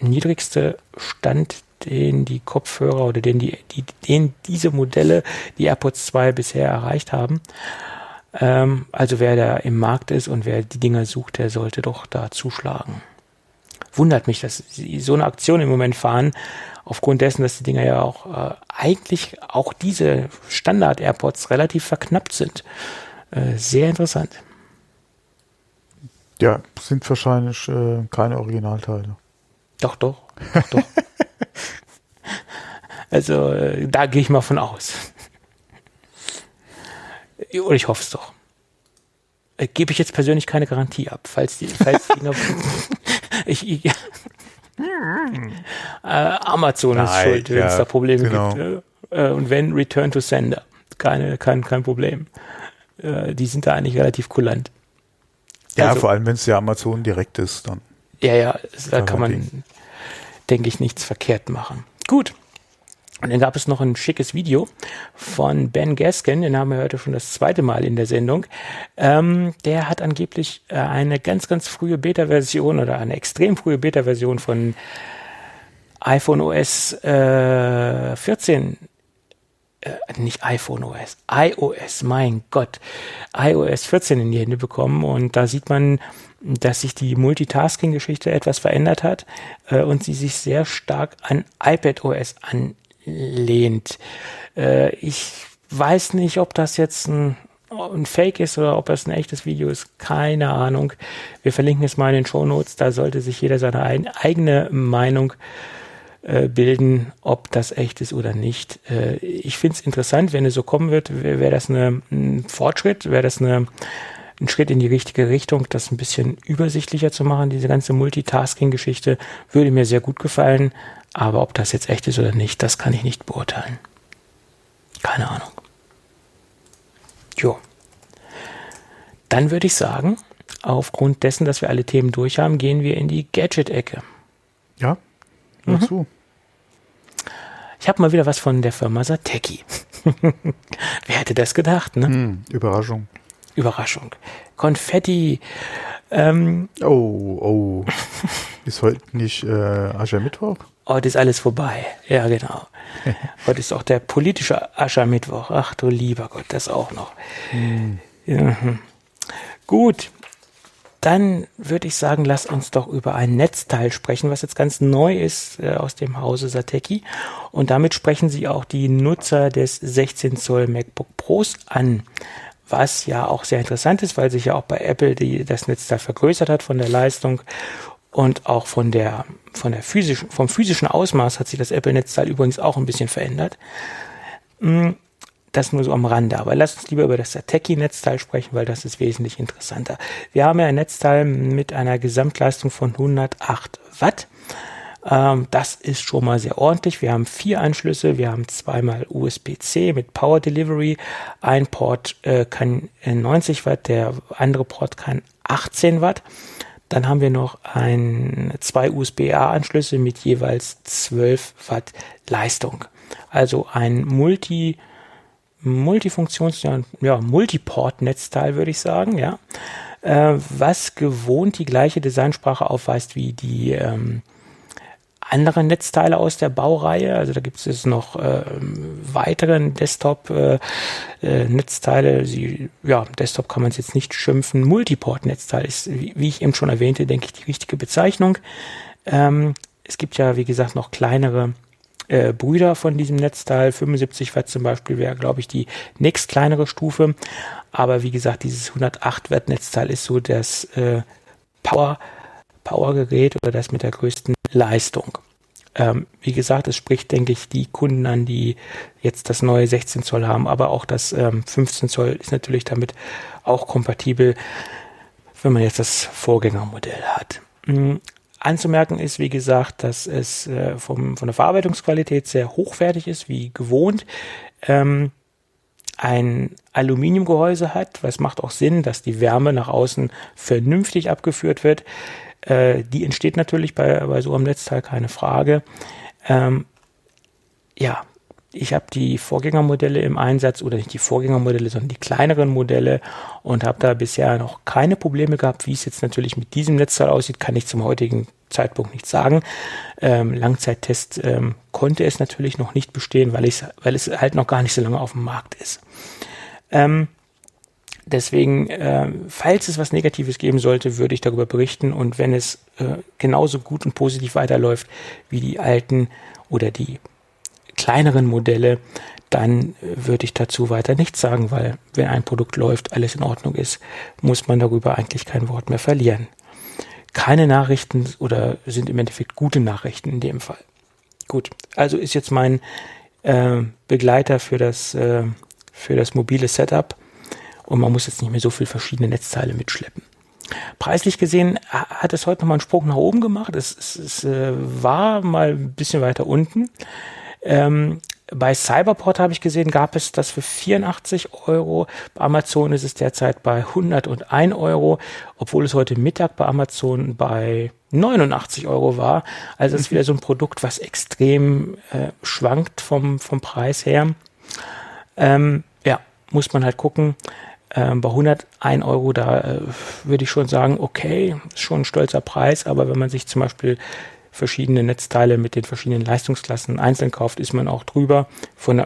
niedrigste Stand, den die Kopfhörer oder den, die, die, den diese Modelle, die AirPods 2 bisher erreicht haben. Ähm, also wer da im Markt ist und wer die Dinger sucht, der sollte doch da zuschlagen. Wundert mich, dass sie so eine Aktion im Moment fahren, aufgrund dessen, dass die Dinger ja auch äh, eigentlich auch diese Standard-AirPods relativ verknappt sind. Äh, sehr interessant. Ja, sind wahrscheinlich äh, keine Originalteile. Doch, doch. doch, doch. [LAUGHS] also äh, da gehe ich mal von aus. Oder ich hoffe es doch. Äh, Gebe ich jetzt persönlich keine Garantie ab, falls die, falls die [LAUGHS] noch, [LAUGHS] ich, ich Amazon Nein, ist schuld, wenn ja, es da Probleme genau. gibt. Äh, und wenn Return to Sender, keine, kein, kein Problem. Äh, die sind da eigentlich relativ kulant. Ja, also, vor allem, wenn es ja Amazon direkt ist, dann. Ja, ja, da kann man, denke ich, nichts verkehrt machen. Gut. Und dann gab es noch ein schickes Video von Ben Gaskin, den haben wir heute schon das zweite Mal in der Sendung. Ähm, der hat angeblich äh, eine ganz, ganz frühe Beta-Version oder eine extrem frühe Beta-Version von iPhone OS äh, 14 äh, nicht iPhone OS, iOS, mein Gott, iOS 14 in die Hände bekommen und da sieht man, dass sich die Multitasking-Geschichte etwas verändert hat äh, und sie sich sehr stark an iPad OS anlehnt. Äh, ich weiß nicht, ob das jetzt ein, ein Fake ist oder ob das ein echtes Video ist. Keine Ahnung. Wir verlinken es mal in den Show Notes. Da sollte sich jeder seine ein, eigene Meinung äh, bilden, ob das echt ist oder nicht. Äh, ich finde es interessant, wenn es so kommen wird, wäre wär das eine, ein Fortschritt, wäre das eine ein Schritt in die richtige Richtung, das ein bisschen übersichtlicher zu machen. Diese ganze Multitasking-Geschichte würde mir sehr gut gefallen. Aber ob das jetzt echt ist oder nicht, das kann ich nicht beurteilen. Keine Ahnung. Jo. Dann würde ich sagen, aufgrund dessen, dass wir alle Themen durch haben, gehen wir in die Gadget-Ecke. Ja, nur mhm. zu. Ich habe mal wieder was von der Firma Sateki. [LAUGHS] Wer hätte das gedacht, ne? Hm, Überraschung. Überraschung. Konfetti. Ähm, oh, oh. ist heute nicht äh, Aschermittwoch? Heute ist alles vorbei. Ja, genau. [LAUGHS] heute ist auch der politische Aschermittwoch. Ach du lieber Gott, das auch noch. Hm. Ja. Hm. Gut. Dann würde ich sagen, lass uns doch über ein Netzteil sprechen, was jetzt ganz neu ist äh, aus dem Hause Sateki. Und damit sprechen Sie auch die Nutzer des 16 Zoll MacBook Pros an was ja auch sehr interessant ist, weil sich ja auch bei Apple die, das Netzteil vergrößert hat von der Leistung und auch von der, von der physischen, vom physischen Ausmaß hat sich das Apple-Netzteil übrigens auch ein bisschen verändert. Hm, das nur so am Rande. Aber lass uns lieber über das Ateki-Netzteil sprechen, weil das ist wesentlich interessanter. Wir haben ja ein Netzteil mit einer Gesamtleistung von 108 Watt. Ähm, das ist schon mal sehr ordentlich. Wir haben vier Anschlüsse. Wir haben zweimal USB-C mit Power Delivery. Ein Port äh, kann 90 Watt, der andere Port kann 18 Watt. Dann haben wir noch ein, zwei USB-A-Anschlüsse mit jeweils 12 Watt Leistung. Also ein Multi, Multifunktions, ja, Multiport-Netzteil würde ich sagen, ja, äh, was gewohnt die gleiche Designsprache aufweist wie die ähm, andere Netzteile aus der Baureihe. Also da gibt es jetzt noch äh, weitere Desktop-Netzteile. Äh, äh, ja, Desktop kann man es jetzt nicht schimpfen. Multiport-Netzteil ist, wie, wie, ich eben schon erwähnte, denke ich, die richtige Bezeichnung. Ähm, es gibt ja, wie gesagt, noch kleinere äh, Brüder von diesem Netzteil. 75 Watt zum Beispiel wäre, glaube ich, die nächst kleinere Stufe. Aber wie gesagt, dieses 108 Watt Netzteil ist so das äh, Power Powergerät oder das mit der größten Leistung. Ähm, wie gesagt, es spricht, denke ich, die Kunden an, die jetzt das neue 16 Zoll haben, aber auch das ähm, 15 Zoll ist natürlich damit auch kompatibel, wenn man jetzt das Vorgängermodell hat. Mhm. Anzumerken ist, wie gesagt, dass es äh, vom, von der Verarbeitungsqualität sehr hochwertig ist, wie gewohnt. Ähm, ein Aluminiumgehäuse hat, was macht auch Sinn, dass die Wärme nach außen vernünftig abgeführt wird. Äh, die entsteht natürlich bei, bei so einem Netzteil, keine Frage. Ähm, ja, ich habe die Vorgängermodelle im Einsatz oder nicht die Vorgängermodelle, sondern die kleineren Modelle und habe da bisher noch keine Probleme gehabt. Wie es jetzt natürlich mit diesem Netzteil aussieht, kann ich zum heutigen Zeitpunkt nicht sagen. Ähm, Langzeittest ähm, konnte es natürlich noch nicht bestehen, weil, weil es halt noch gar nicht so lange auf dem Markt ist. Ähm, deswegen, äh, falls es was Negatives geben sollte, würde ich darüber berichten und wenn es äh, genauso gut und positiv weiterläuft wie die alten oder die kleineren Modelle, dann würde ich dazu weiter nichts sagen, weil wenn ein Produkt läuft, alles in Ordnung ist, muss man darüber eigentlich kein Wort mehr verlieren. Keine Nachrichten oder sind im Endeffekt gute Nachrichten in dem Fall. Gut, also ist jetzt mein äh, Begleiter für das, äh, für das mobile Setup und man muss jetzt nicht mehr so viele verschiedene Netzteile mitschleppen. Preislich gesehen hat es heute nochmal einen Sprung nach oben gemacht. Es, es, es äh, war mal ein bisschen weiter unten. Ähm, bei Cyberport habe ich gesehen, gab es das für 84 Euro. Bei Amazon ist es derzeit bei 101 Euro, obwohl es heute Mittag bei Amazon bei 89 Euro war. Also es ist wieder so ein Produkt, was extrem äh, schwankt vom, vom Preis her. Ähm, ja, muss man halt gucken. Ähm, bei 101 Euro, da äh, würde ich schon sagen, okay, ist schon ein stolzer Preis, aber wenn man sich zum Beispiel verschiedene Netzteile mit den verschiedenen Leistungsklassen einzeln kauft, ist man auch drüber, von,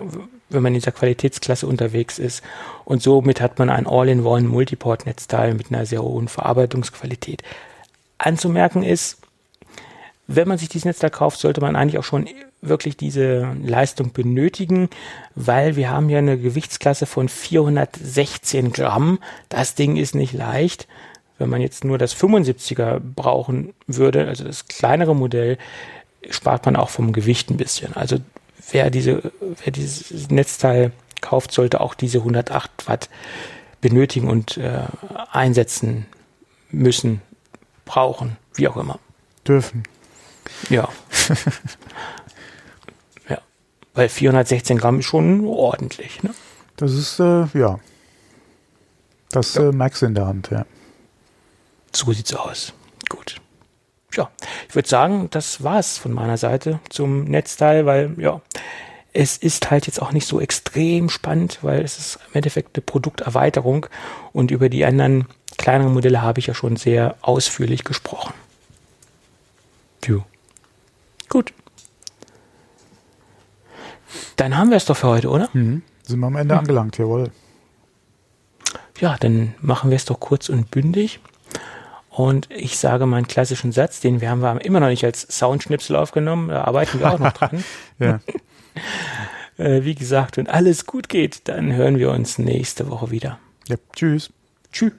wenn man in dieser Qualitätsklasse unterwegs ist. Und somit hat man ein All-in-One Multiport-Netzteil mit einer sehr hohen Verarbeitungsqualität. Anzumerken ist, wenn man sich dieses Netzteil kauft, sollte man eigentlich auch schon wirklich diese Leistung benötigen, weil wir haben ja eine Gewichtsklasse von 416 Gramm. Das Ding ist nicht leicht. Wenn man jetzt nur das 75er brauchen würde, also das kleinere Modell, spart man auch vom Gewicht ein bisschen. Also wer diese, wer dieses Netzteil kauft, sollte auch diese 108 Watt benötigen und äh, einsetzen müssen, brauchen, wie auch immer. Dürfen. Ja. [LAUGHS] Weil 416 Gramm ist schon ordentlich. Ne? Das ist, äh, ja. Das ja. äh, merkst du in der Hand, ja. So sieht's aus. Gut. Ja, ich würde sagen, das war's von meiner Seite zum Netzteil, weil ja, es ist halt jetzt auch nicht so extrem spannend, weil es ist im Endeffekt eine Produkterweiterung und über die anderen kleineren Modelle habe ich ja schon sehr ausführlich gesprochen. Tja. Gut. Dann haben wir es doch für heute, oder? Mhm. Sind wir am Ende mhm. angelangt, jawohl. Ja, dann machen wir es doch kurz und bündig. Und ich sage meinen klassischen Satz, den wir haben wir immer noch nicht als Soundschnipsel aufgenommen, da arbeiten wir auch noch dran. [LAUGHS] ja. [LAUGHS] Äh, wie gesagt, wenn alles gut geht, dann hören wir uns nächste Woche wieder. Ja, tschüss. Tschüss.